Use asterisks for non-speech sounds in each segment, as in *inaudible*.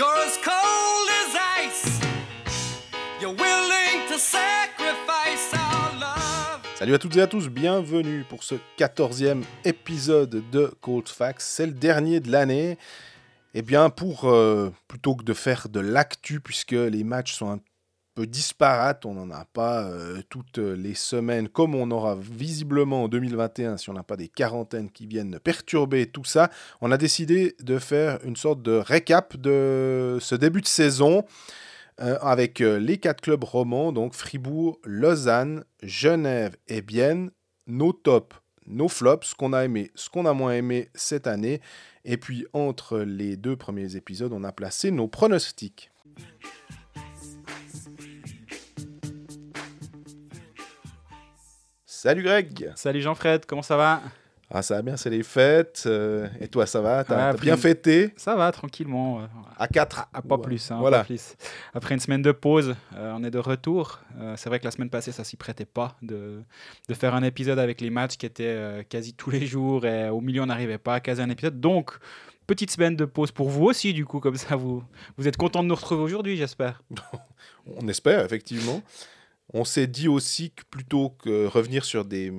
You're as cold as ice. You're willing to sacrifice our love. Salut à toutes et à tous, bienvenue pour ce 14e épisode de Cold Facts. C'est le dernier de l'année. Eh bien, pour euh, plutôt que de faire de l'actu, puisque les matchs sont un peu on n'en a pas euh, toutes les semaines, comme on aura visiblement en 2021 si on n'a pas des quarantaines qui viennent perturber tout ça, on a décidé de faire une sorte de récap de ce début de saison. euh, avec euh, les quatre clubs romans, donc Fribourg, Lausanne, Genève et Bienne, nos tops, nos flops, ce qu'on a aimé, ce qu'on a moins aimé cette année. Et puis entre les deux premiers épisodes, on a placé nos pronostics. Salut Greg Salut Jean-Fred, comment ça va? Ah ça va bien, c'est les fêtes. euh, et toi ça va? T'as Ouais, après bien fêté? Ça va, tranquillement. euh, À 4 ah, pas plus, hein, Voilà. pas plus. Après une semaine de pause, euh, on est de retour. C'est vrai que la semaine passée, ça s'y prêtait pas de, de faire un épisode avec les matchs qui étaient quasi tous les jours et au milieu, on n'arrivait pas à caser un épisode. Donc, petite semaine de pause pour vous aussi, du coup, comme ça, vous, vous êtes content de nous retrouver aujourd'hui, j'espère. *laughs* On espère, effectivement. On s'est dit aussi que plutôt que revenir sur des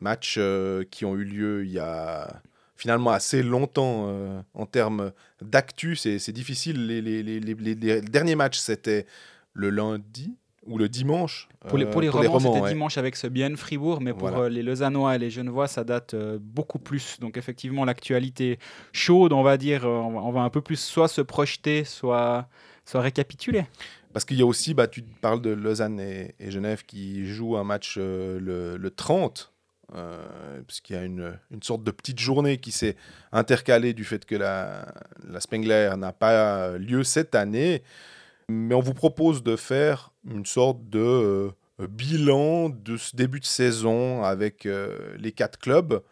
matchs euh, qui ont eu lieu il y a finalement assez longtemps euh, en termes d'actu, c'est difficile. Les, les- les- les- les- les derniers matchs, c'était le lundi ou le dimanche. Pour les, euh, pour les romans, c'était ouais. dimanche avec ce bien Fribourg, mais pour Voilà. euh, les Lausannois et les Genevois, ça date euh, beaucoup plus. Donc effectivement, l'actualité chaude, on va dire, euh, on va, on va un peu plus soit se projeter, soit, soit récapituler. Parce qu'il y a aussi, bah, tu parles de Lausanne et, Genève qui jouent un match euh, le, le 30, euh, puisqu'il y a une, une sorte de petite journée qui s'est intercalée du fait que la, la Spengler n'a pas lieu cette année. Mais on vous propose de faire une sorte de euh, bilan de ce début de saison avec les quatre clubs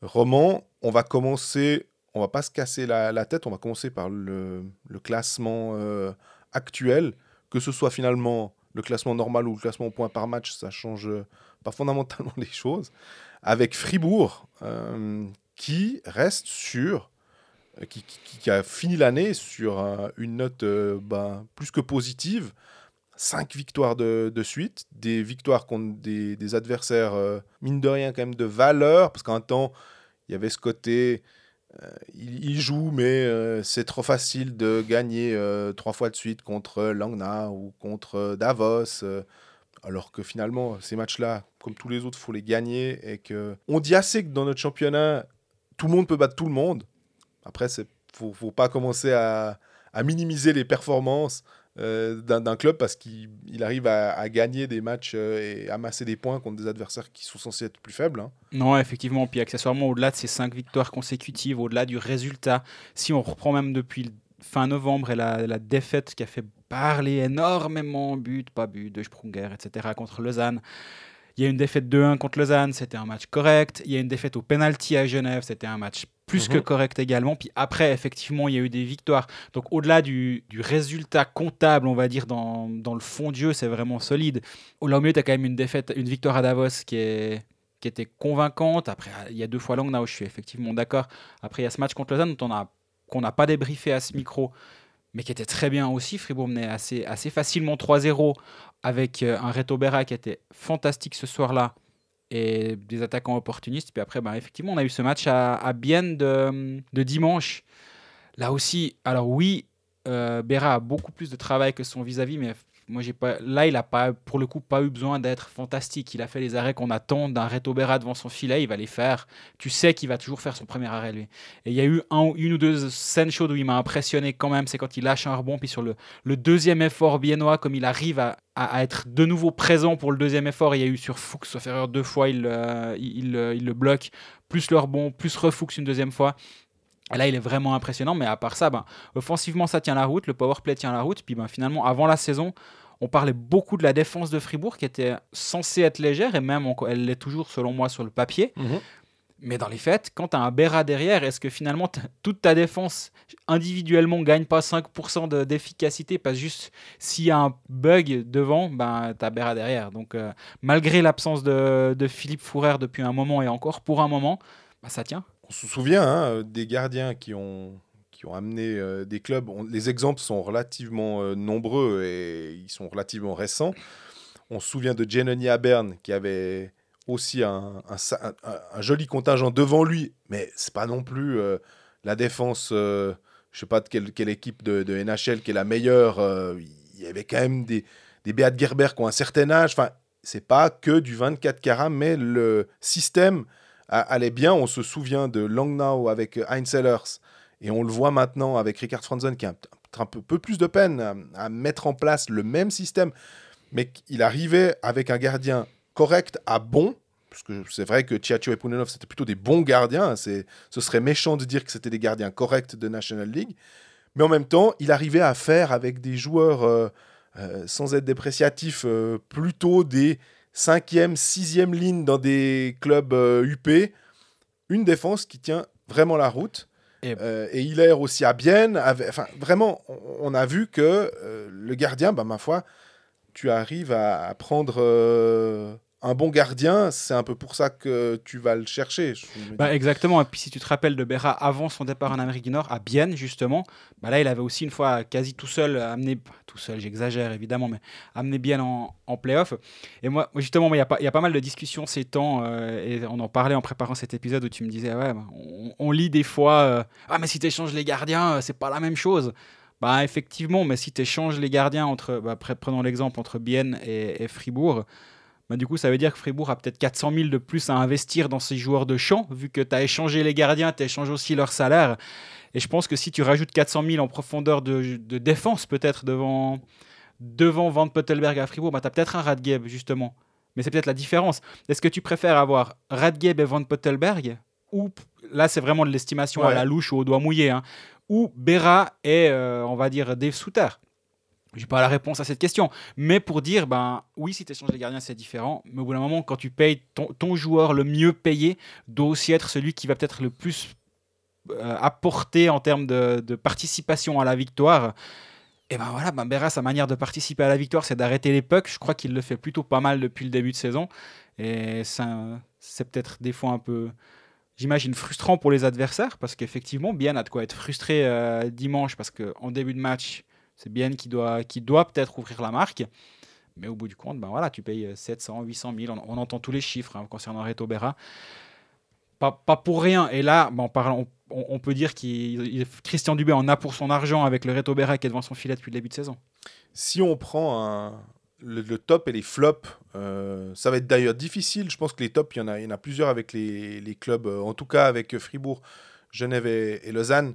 romans. On va commencer, on va pas se casser la, la tête, on va commencer par le, le classement actuel que ce soit finalement le classement normal ou le classement au point par match, ça change euh, pas fondamentalement *laughs* les choses. Avec Fribourg, euh, qui reste sur, euh, qui, a fini l'année sur une note ben, plus que positive. Cinq victoires de, suite, des victoires contre des, adversaires, mine de rien, quand même de valeur, parce qu'un temps, il y avait ce côté, il, il joue, mais euh, c'est trop facile de gagner euh, trois fois de suite contre Langna ou contre euh, Davos. euh, alors que finalement, ces matchs-là, comme tous les autres, faut les gagner. Et que on dit assez que dans notre championnat, tout le monde peut battre tout le monde. Après, il faut, faut pas commencer à, à minimiser les performances euh, d'un club parce qu'il il arrive à, gagner des matchs euh, et amasser des points contre des adversaires qui sont censés être plus faibles. hein. Non, effectivement. Puis accessoirement, au-delà de ces cinq victoires consécutives, au-delà du résultat, si on reprend même depuis fin novembre et la, la défaite qui a fait parler énormément, but, pas but, de Sprunger, etc., contre Lausanne. Il y a une défaite 2-1 contre Lausanne, c'était un match correct. Il y a une défaite au penalty à Genève, c'était un match plus que Mhm. correct également. Puis après, effectivement, il y a eu des victoires. Donc au-delà du, du résultat comptable, on va dire, dans, dans le fond de jeu, c'est vraiment solide. Au milieu, tu as quand même une défaite, une victoire à Davos qui est qui était convaincante. Après, il y a deux fois Langnau, je suis effectivement d'accord. Après, il y a ce match contre Lausanne dont on a- qu'on n'a pas débriefé à ce micro, mais qui était très bien aussi. Fribourg menait assez, assez facilement 3-0 avec euh, un Reto Berra qui était fantastique ce soir-là et des attaquants opportunistes. Puis après, bah, effectivement, on a eu ce match à, à Bienne de, dimanche. Là aussi, alors oui, euh, Berra a beaucoup plus de travail que son vis-à-vis, mais moi, j'ai pas, là, il a pas, pour le coup, pas eu besoin d'être fantastique. Il a fait les arrêts qu'on attend d'un Reto Berra devant son filet. Il va les faire. Tu sais qu'il va toujours faire son premier arrêt, lui. Et il y a eu un, une ou deux scènes chaudes où il m'a impressionné quand même. C'est quand il lâche un rebond, puis sur le, deuxième effort biennois, comme il arrive à, être de nouveau présent pour le deuxième effort. Il y a eu sur Fuchs, sauf erreur, deux fois, il, euh, euh, il le bloque, plus le rebond, plus refuchs une deuxième fois. Et là, il est vraiment impressionnant, mais à part ça, ben, offensivement, ça tient la route, le power play tient la route. Puis ben, finalement, avant la saison, on parlait beaucoup de la défense de Fribourg qui était censée être légère, et même on- elle l'est toujours, selon moi, sur le papier. Mais dans les faits, quand tu as un Berra derrière, est-ce que finalement toute ta défense individuellement gagne pas 5% de- d'efficacité? Parce que juste s'il y a un bug devant, ben, tu as Berra derrière. Donc euh, malgré l'absence de, de Philippe Fourer depuis un moment et encore pour un moment, ben, ça tient. On se souvient hein, des gardiens qui ont, qui ont amené euh, des clubs. Les exemples sont relativement euh, nombreux et ils sont relativement récents. On se souvient de Giannoni à Berne qui avait aussi un, joli contingent devant lui, mais c'est pas non plus euh, la défense. je sais pas de quelle, équipe de, NHL qui est la meilleure. il y avait quand même des, des Beat Gerber qui ont un certain âge. Enfin, c'est pas que du 24 carats, mais le système allait bien. On se souvient de Langnau avec Heinz Sellers et on le voit maintenant avec Richard Franzen qui a un, peu, plus de peine à, mettre en place le même système, mais il arrivait avec un gardien correct à bon. Parce que c'est vrai que Tchatcho et Punenov, c'était plutôt des bons gardiens. C'est, ce serait méchant de dire que c'était des gardiens corrects de National League. Mais en même temps, il arrivait à faire avec des joueurs, euh, euh, sans être dépréciatifs, euh, plutôt des cinquième, sixième lignes dans des clubs euh, UP, une défense qui tient vraiment la route. Et- Euh, aussi à Bienne. Enfin, vraiment, on, a vu que euh, le gardien, bah, ma foi, tu arrives à, à prendre euh, un bon gardien. C'est un peu pour ça que tu vas le chercher. Bah, exactement. Et puis si tu te rappelles de Berra avant son départ en Amérique du Nord, à Bienne justement, bah là il avait aussi une fois quasi tout seul amené, tout seul j'exagère évidemment, mais amené Bienne en, en playoff. Et moi justement, il y, a pas- y a pas mal de discussions ces temps, euh, et on en parlait en préparant cet épisode où tu me disais, ouais, bah, on, lit des fois, euh, ah mais si tu échanges les gardiens, euh, c'est pas la même chose. Bah effectivement, mais si tu échanges les gardiens entre, bah, prenons l'exemple entre Bienne et Fribourg, bah, du coup, ça veut dire que Fribourg a peut-être 400 000 de plus à investir dans ses joueurs de champ, vu que tu as échangé les gardiens, tu as échangé aussi leur salaire. Et je pense que si tu rajoutes 400 000 en profondeur de, de défense, peut-être devant, devant Van Pottelberg à Fribourg, bah, tu as peut-être un Radgeb, justement. Mais c'est peut-être la différence. Est-ce que tu préfères avoir Radgeb et Van Pottelberg ou là c'est vraiment de l'estimation à la louche ou au doigt mouillé, hein, ou Berra et euh, on va dire Dave Souter j'ai pas la réponse à cette question. Mais pour dire, ben oui, si tu échanges les gardiens, c'est différent. Mais au bout d'un moment, quand tu payes ton, joueur le mieux payé, doit aussi être celui qui va peut-être le plus euh, apporter en termes de, participation à la victoire. Et ben voilà, ben Berra, sa manière de participer à la victoire, c'est d'arrêter les pucks. Je crois qu'il le fait plutôt pas mal depuis le début de saison. Et c'est peut-être des fois un peu, j'imagine, frustrant pour les adversaires, parce qu'effectivement, Bien a de quoi être frustré euh, dimanche, parce qu'en début de match, c'est Bien qui doit, qui doit peut-être ouvrir la marque. Mais au bout du compte, ben voilà, tu payes 700, 800 000. On, entend tous les chiffres hein, concernant Reto Berra. Pas, pas pour rien. Et là, ben, on, on- peut dire que Christian Dubé en a pour son argent avec le Reto Berra qui est devant son filet depuis le début de saison. Si on prend le, top et les flops, euh, ça va être d'ailleurs difficile. Je pense que les tops, il y en a, plusieurs avec les, clubs, euh, en tout cas avec Fribourg, Genève et Lausanne.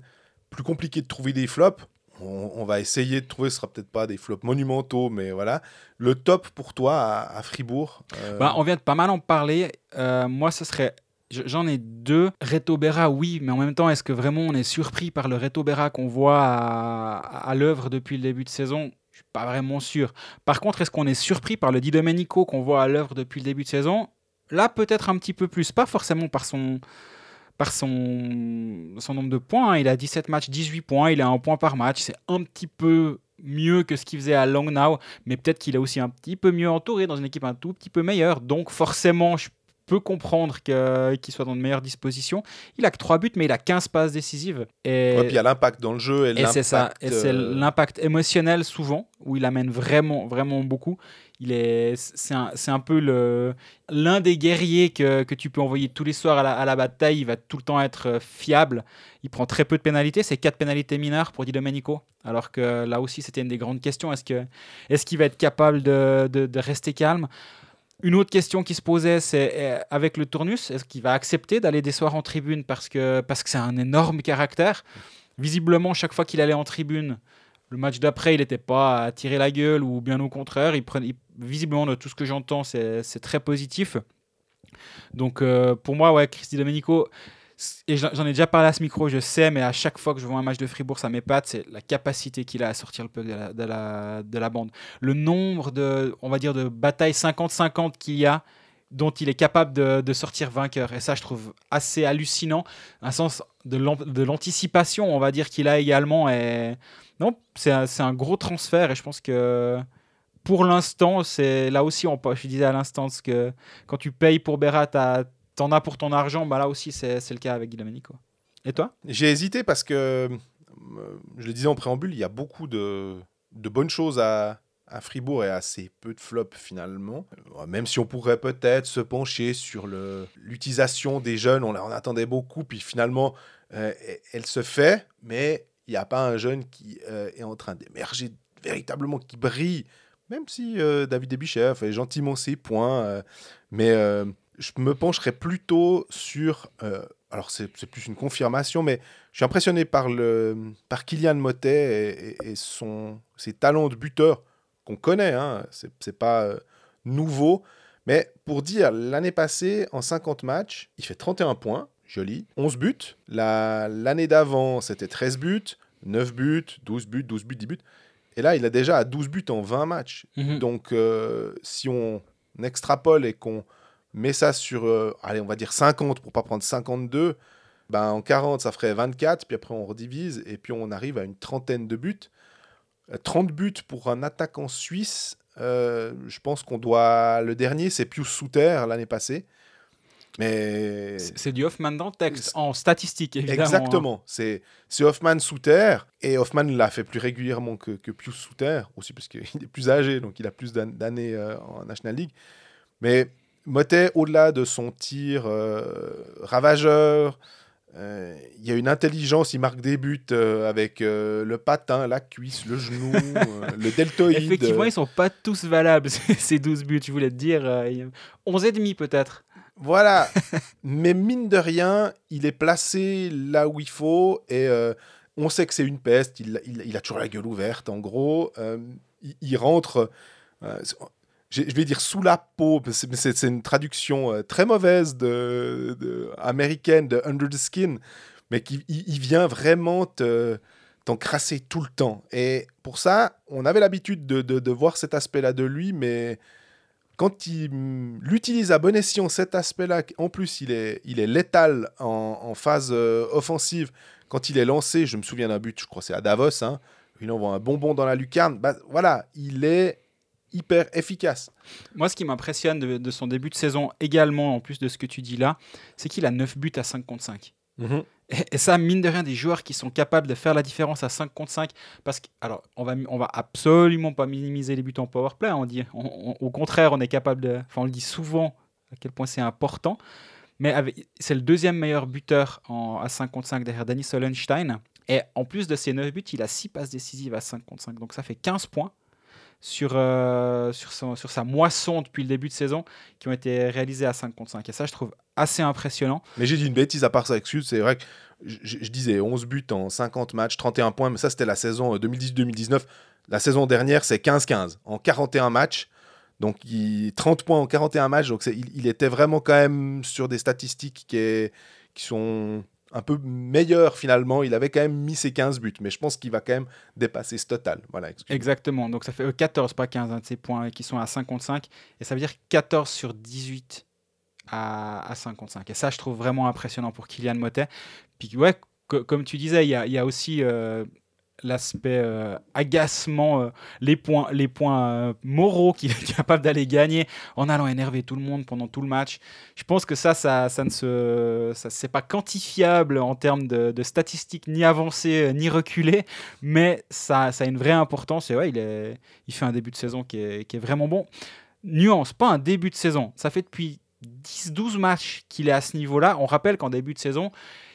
Plus compliqué de trouver des flops. On, va essayer de trouver, ce sera peut-être pas des flops monumentaux, mais voilà. Le top pour toi à, Fribourg euh, Bah, on vient de pas mal en parler. Euh, moi, ce serait. je- J'en ai deux. Reto oui, mais en même temps, est-ce que vraiment on est surpris par le Reto qu'on voit à, à l'œuvre depuis le début de saison? Je suis pas vraiment sûr. Par contre, est-ce qu'on est surpris par le Di Domenico qu'on voit à l'œuvre depuis le début de saison? Là, peut-être un petit peu plus. Pas forcément par son, par son, son nombre de points. hein. Il a 17 matchs, 18 points. Il a un point par match. C'est un petit peu mieux que ce qu'il faisait à Langnau mais peut-être qu'il est aussi un petit peu mieux entouré dans une équipe un tout petit peu meilleure. Donc forcément, je peux comprendre qu'il soit dans de meilleures dispositions. Il a que 3 buts, mais il a 15 passes décisives. Et, ouais, puis il y a l'impact dans le jeu et, et c'est ça. l'impact, Et c'est euh, l'impact émotionnel souvent, où il amène vraiment, vraiment beaucoup. Il est, c'est un, un peu le, l'un des guerriers que, que tu peux envoyer tous les soirs à la, à la bataille. Il va tout le temps être euh, fiable. Il prend très peu de pénalités. C'est 4 pénalités mineures pour Di Domenico. Alors que là aussi, c'était une des grandes questions. Est-ce, que, est-ce qu'il va être capable de, de- de rester calme? Une autre question qui se posait, c'est euh, avec le tournus, est-ce qu'il va accepter d'aller des soirs en tribune parce que parce que c'est un énorme caractère? Visiblement, chaque fois qu'il allait en tribune, le match d'après, il n'était pas à tirer la gueule ou bien au contraire. Il prenait, visiblement, de tout ce que j'entends, c'est très positif. Donc, euh, pour moi, ouais, Christy Domenico, et j'en ai déjà parlé à ce micro, je sais, mais à chaque fois que je vois un match de Fribourg, ça m'épate, c'est la capacité qu'il a à sortir le puck de la bande. Le nombre de, on va dire, de batailles 50-50 qu'il y a, dont il est capable de, sortir vainqueur. Et ça, je trouve assez hallucinant. Un sens de l'an- de l'anticipation, on va dire, qu'il a également. Et... Non, c'est un, gros transfert et je pense que pour l'instant, c'est là aussi, je disais à l'instant, que quand tu payes pour Berat, t'en as pour ton argent, bah là aussi, c'est le cas avec Domenico. Et toi? J'ai hésité parce que Euh, je le disais en préambule, il y a beaucoup de bonnes choses à, à Fribourg et assez peu de flops finalement. Euh, Même si on pourrait peut-être se pencher sur l'utilisation des jeunes, on, en attendait beaucoup, puis finalement, euh, elle- elle se fait, mais il n'y a pas un jeune qui euh, est en train d'émerger véritablement, qui brille, même si euh, David Debuchet fait gentiment ses points. mais je me pencherais plutôt sur... alors c'est plus une confirmation, mais je suis impressionné par, le, par Kylian Motet et, et- et son, ses talents de buteur qu'on connaît, hein, c'est pas euh, nouveau. Mais pour dire, l'année passée, en 50 matchs, il fait 31 points, joli, 11 buts. La- L'année d'avant, c'était 13 buts, 9 buts, 12 buts, 12 buts, 10 buts. Et là, il est déjà à 12 buts en 20 matchs. Mhm. Donc, euh, si on extrapole et qu'on met ça sur, euh, allez, on va dire 50 pour pas prendre 52, ben en 40, ça ferait 24, puis après on redivise, et puis on arrive à une trentaine de buts. Euh, 30 buts pour un attaquant suisse, euh, je pense qu'on doit... Le dernier, c'est Pius Souter l'année passée. Mais... C'est du Hoffman dans le texte, en statistique évidemment. hein. Exactement. C'est c'est Hoffman Souter. Et Hoffman l'a fait plus régulièrement que, que Pius Souter, aussi parce qu'il est plus âgé, donc il a plus d'an- d'années euh, en National League. Mais Motet, au-delà de son tir euh, ravageur, il y a une intelligence, il marque des buts euh, avec euh, le patin, la cuisse, le genou, euh, *laughs* le deltoïde. Effectivement, ils sont pas tous valables, *laughs* ces 12 buts, je voulais te dire. euh, il y a 11 et demi peut-être. Voilà. *laughs* Mais mine de rien, il est placé là où il faut et euh, on sait que c'est une peste. Il, il- il a toujours la gueule ouverte, en gros. Euh, il, il rentre, euh, je vais dire sous la peau, c'est- une traduction euh, très mauvaise de, américaine de under the skin, mais qui il, vient vraiment te t'encrasser tout le temps. Et pour ça, on avait l'habitude de, de- voir cet aspect-là de lui, mais quand il l'utilise à bon escient, cet aspect-là, en plus, il est, il est létal en, phase euh, offensive. Quand il est lancé, je me souviens d'un but, je crois c'est à Davos, hein, il envoie un bonbon dans la lucarne. Bah, voilà, il est hyper efficace. Moi, ce qui m'impressionne de, de son début de saison également, en plus de ce que tu dis là, c'est qu'il a 9 buts à 5 contre 5. Et, et ça, mine de rien, des joueurs qui sont capables de faire la différence à 5 contre 5. Parce que, alors, on va, on va absolument pas minimiser les buts en powerplay. On dit, on- on- au contraire, on est capable de. Enfin, on le dit souvent à quel point c'est important. Mais c'est le deuxième meilleur buteur en- à 5 contre 5 derrière Danny Solenstein. Et en plus de ses 9 buts, il a 6 passes décisives à 5 contre 5. Donc ça fait 15 points sur, euh, sur, sa moisson depuis le début de saison qui ont été réalisés à 5 contre 5. Et ça, je trouve assez impressionnant. Mais j'ai dit une bêtise à part ça, excuse, c'est vrai que je, disais 11 buts en 50 matchs, 31 points, mais ça c'était la saison euh, 2018-2019. La saison dernière, c'est 15-15 en 41 matchs. Donc il, 30 points en 41 matchs, donc il, était vraiment quand même sur des statistiques qui sont un peu meilleures finalement. Il avait quand même mis ses 15 buts, mais je pense qu'il va quand même dépasser ce total. Voilà. Exactement. Donc ça fait euh, 14, pas 15, hein, de ces points qui sont à 55. Et ça veut dire 14 sur 18 à, à 55. Et ça, je trouve vraiment impressionnant pour Kylian Motet. Puis ouais, co- comme tu disais, il y a, il y a aussi euh, l'aspect euh, agacement, euh, les points, les points euh, moraux qu'il est *laughs* capable d'aller gagner en allant énerver tout le monde pendant tout le match. Je pense que ça, ça, ça ne se, ça, c'est pas quantifiable en termes de, de statistiques ni avancées euh, ni reculées, mais ça, ça a une vraie importance. Et ouais, il, est, il fait un début de saison qui est, qui est vraiment bon. Nuance, pas un début de saison. Ça fait depuis 10-12 matchs qu'il est à ce niveau-là. On rappelle qu'en début de saison,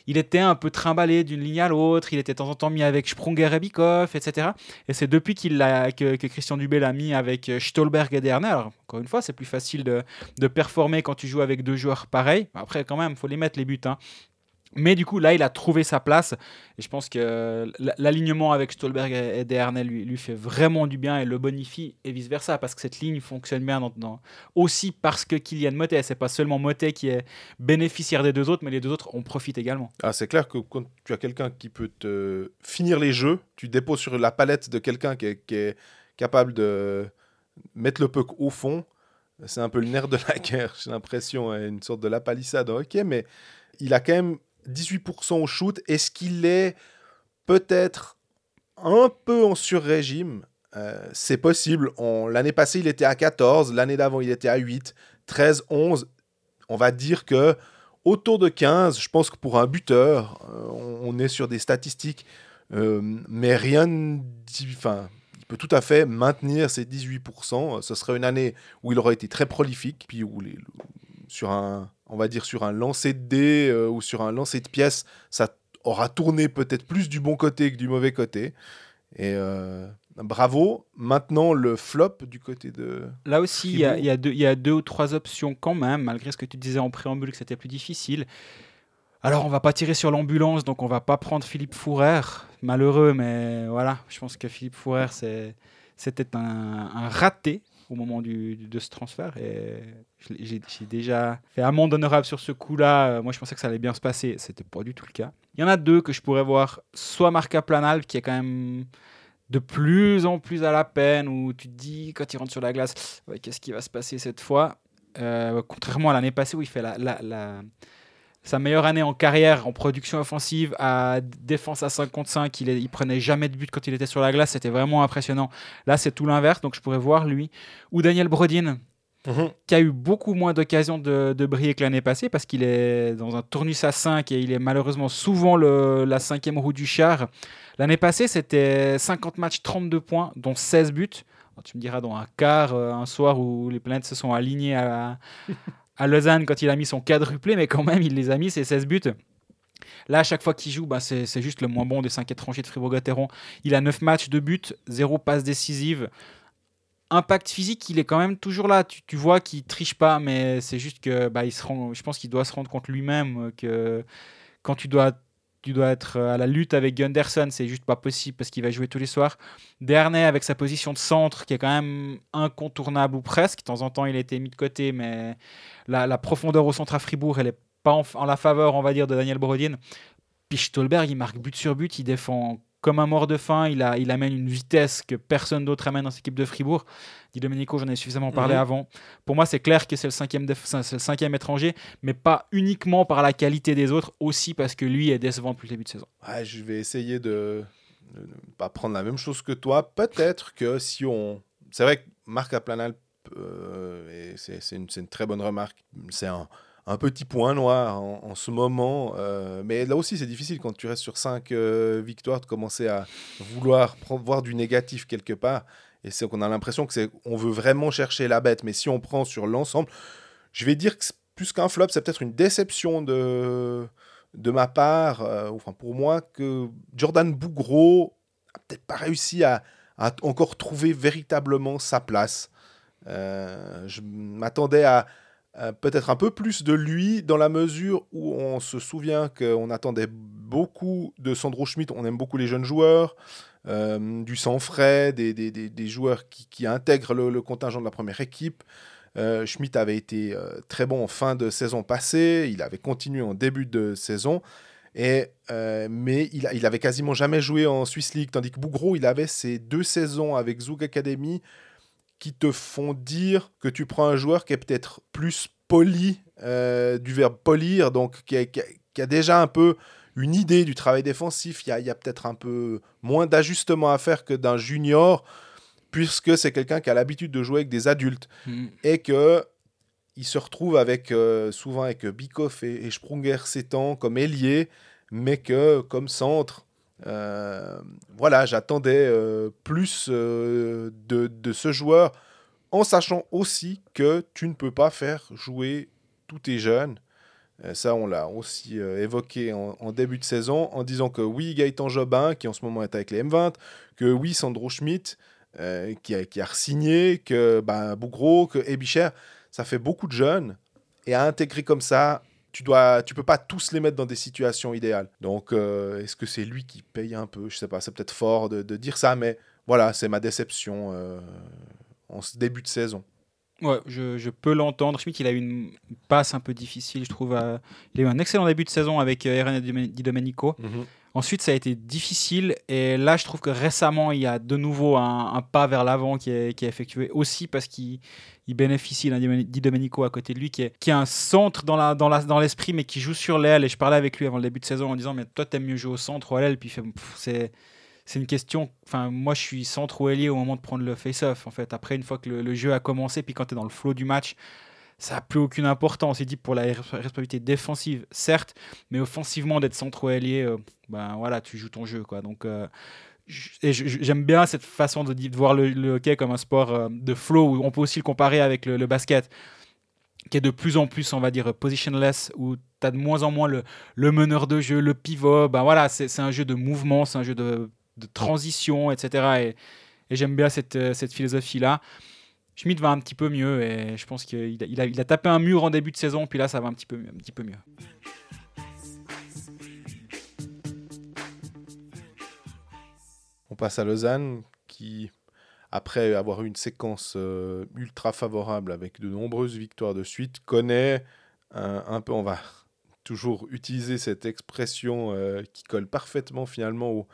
il était un peu trimballé d'une ligne à l'autre. Il était de temps en temps mis avec Sprunger et Bikoff, etc. Et c'est depuis qu'il l'a, que, Christian Dubé l'a mis avec euh, Stolberg et Derner. Encore une fois, c'est plus facile de, de performer quand tu joues avec deux joueurs pareils. Après, quand même, il faut les mettre les buts. hein. Mais du coup, là, il a trouvé sa place. Et je pense que l- l'alignement avec Stolberg et Dernay lui, lui fait vraiment du bien et le bonifie et vice-versa. Parce que cette ligne fonctionne bien dans, aussi parce que Kylian Motet. C'est pas seulement Motet qui est bénéficiaire des deux autres, mais les deux autres en profitent également. Ah, c'est clair que quand tu as quelqu'un qui peut te finir les jeux, tu déposes sur la palette de quelqu'un qui est, qui est capable de mettre le puck au fond. C'est un peu le nerf de la *laughs* guerre, j'ai l'impression, hein, une sorte de la palissade hockey, mais il a quand même 18% au shoot. Est-ce qu'il est peut-être un peu en sur-régime? Euh, C'est possible. L'année passée, il était à 14, l'année d'avant, il était à 8, 13, 11. On va dire que autour de 15, je pense que pour un buteur, euh, on, est sur des statistiques Euh, mais rien ne dit. Enfin, il peut tout à fait maintenir ses 18%. Ce serait une année où il aurait été très prolifique, puis où les, sur un, on va dire sur un lancer de dés euh, ou sur un lancer de pièces, ça aura tourné peut-être plus du bon côté que du mauvais côté. Et euh, bravo. Maintenant, le flop du côté de. Là aussi, il y, a- y deux- il y a deux ou trois options quand même, malgré ce que tu disais en préambule que c'était plus difficile. Alors, on va pas tirer sur l'ambulance, donc on va pas prendre Philippe Fourer. Malheureux, mais voilà, je pense que Philippe Fourer, c'était un, un raté au moment du, de ce transfert. Et j'ai déjà fait amende honorable sur ce coup-là. Euh, Moi, je pensais que ça allait bien se passer. C'était pas du tout le cas. Il y en a deux que je pourrais voir. Soit Marca Planal, qui est quand même de plus en plus à la peine, où tu te dis, quand il rentre sur la glace, qu'est-ce qui va se passer cette fois? Euh, Contrairement à l'année passée où il fait la- sa meilleure année en carrière en production offensive, à défense à 5 contre 5, il, est- il prenait jamais de but quand il était sur la glace, c'était vraiment impressionnant. Là, c'est tout l'inverse, donc je pourrais voir lui. Ou Daniel Brodin, qui a eu beaucoup moins d'occasions de, de briller que l'année passée parce qu'il est dans un tournus à 5 et il est malheureusement souvent le- la cinquième roue du char. L'année passée, c'était 50 matchs, 32 points, dont 16 buts. Tu me diras, dans un quart, euh, un soir où les planètes se sont alignées à, à Lausanne quand il a mis son quadruplé, mais quand même, il les a mis, ces 16 buts. Là, à chaque fois qu'il joue, bah, c'est juste le moins bon des 5 étrangers de Fribourg-Gotteron. Il a 9 matchs de buts, 0 passe décisive. Impact physique, il est quand même toujours là. Tu, tu vois qu'il triche pas, mais c'est juste que bah, il se je pense qu'il doit se rendre compte lui-même que quand tu dois, tu dois être euh, à la lutte avec Gunderson, c'est juste pas possible parce qu'il va jouer tous les soirs. Dernay avec sa position de centre qui est quand même incontournable ou presque. De temps en temps, il a été mis de côté, mais la, profondeur au centre à Fribourg, elle est pas en, la faveur, on va dire, de Daniel Brodin. Puis Stolberg, il marque but sur but, il défend comme un mort de faim, il, a, il amène une vitesse que personne d'autre amène dans cette équipe de Fribourg. Di Domenico, j'en ai suffisamment parlé Mhm. avant. Pour moi, c'est clair que c'est le, cinquième le cinquième étranger, mais pas uniquement par la qualité des autres, aussi parce que lui est décevant depuis le début de saison. Ouais, je vais essayer de ne pas prendre la même chose que toi. Peut-être que si on. C'est vrai que Marc Aplanal, euh, et c'est une, c'est une très bonne remarque, c'est un, un petit point noir en, ce moment. euh, mais là aussi, c'est difficile quand tu restes sur 5 victoires de commencer à vouloir voir du négatif quelque part. Et c'est qu'on a l'impression que c'est on veut vraiment chercher la bête. Mais si on prend sur l'ensemble, je vais dire que plus qu'un flop, c'est peut-être une déception de, de ma part, euh, enfin pour moi, que Jordan Bougro a peut-être pas réussi à, à encore trouver véritablement sa place. Euh, je m'attendais à, à peut-être un peu plus de lui dans la mesure où on se souvient qu'on attendait beaucoup de Sandro Schmidt, on aime beaucoup les jeunes joueurs, euh, du sang frais, des, des- des- joueurs qui, qui intègrent le, contingent de la première équipe. Euh, Schmidt avait été euh, très bon en fin de saison passée, il avait continué en début de saison, et, euh, mais il, il avait quasiment jamais joué en Swiss League, tandis que Bougro, il avait ces deux saisons avec Zug Academy qui te font dire que tu prends un joueur qui est peut-être plus poli, euh, du verbe polir, donc qui a, qui a- qui a déjà un peu une idée du travail défensif, il y a, il y a peut-être un peu moins d'ajustements à faire que d'un junior, puisque c'est quelqu'un qui a l'habitude de jouer avec des adultes. Et que il se retrouve avec euh, souvent avec Bikoff et, et Sprunger s'étend comme ailier, mais que comme centre, voilà, j'attendais euh, plus euh, de, ce joueur, en sachant aussi que tu ne peux pas faire jouer tous tes jeunes. Euh, ça, on l'a aussi euh, évoqué en, début de saison, en disant que oui, Gaëtan Jobin, qui en ce moment est avec les M20, que oui, Sandro Schmidt, euh, qui, a, qui a signé, que bah, Bougro, que Ebicher, ça fait beaucoup de jeunes. Et à intégrer comme ça, tu dois, tu peux pas tous les mettre dans des situations idéales. Donc, euh, est-ce que c'est lui qui paye un peu? Je sais pas, c'est peut-être fort de, de dire ça, mais voilà, c'est ma déception euh, en ce début de saison. Ouais, je, je peux l'entendre. Schmidt, il a eu une passe un peu difficile, je trouve. Il a eu un excellent début de saison avec euh, Eren Di Domenico. Ensuite, ça a été difficile. Et là, je trouve que récemment, il y a de nouveau un, pas vers l'avant qui est, effectué aussi parce qu'il il bénéficie d'un Domenico à côté de lui qui est, qui est un centre dans l'esprit, mais qui joue sur l'aile. Et je parlais avec lui avant le début de saison en disant Mais toi, t'aimes mieux jouer au centre ou à l'aile? Puis il fait c'est. C'est une question. Enfin, moi, je suis centre ou ailier au moment de prendre le face-off. En fait, après, une fois que le, jeu a commencé, puis quand tu es dans le flow du match, ça n'a plus aucune importance. Il dit pour la responsabilité défensive, certes, mais offensivement, d'être centro-ailier, euh, ben voilà, tu joues ton jeu. Quoi. Donc, euh, j'aime bien cette façon de, voir le, hockey comme un sport euh, de flow, où on peut aussi le comparer avec le, basket, qui est de plus en plus, on va dire, positionless, où tu as de moins en moins le, le, meneur de jeu, le pivot. Ben voilà, c'est un jeu de mouvement, c'est un jeu de, de, transition, etc. Et, et j'aime bien cette, cette philosophie-là. Schmidt va un petit peu mieux et je pense qu'il a, tapé un mur en début de saison, puis là ça va un petit peu, un petit peu mieux. On passe à Lausanne qui, après avoir eu une séquence euh, ultra favorable avec de nombreuses victoires de suite, connaît un, peu, on va toujours utiliser cette expression euh, qui colle parfaitement finalement au,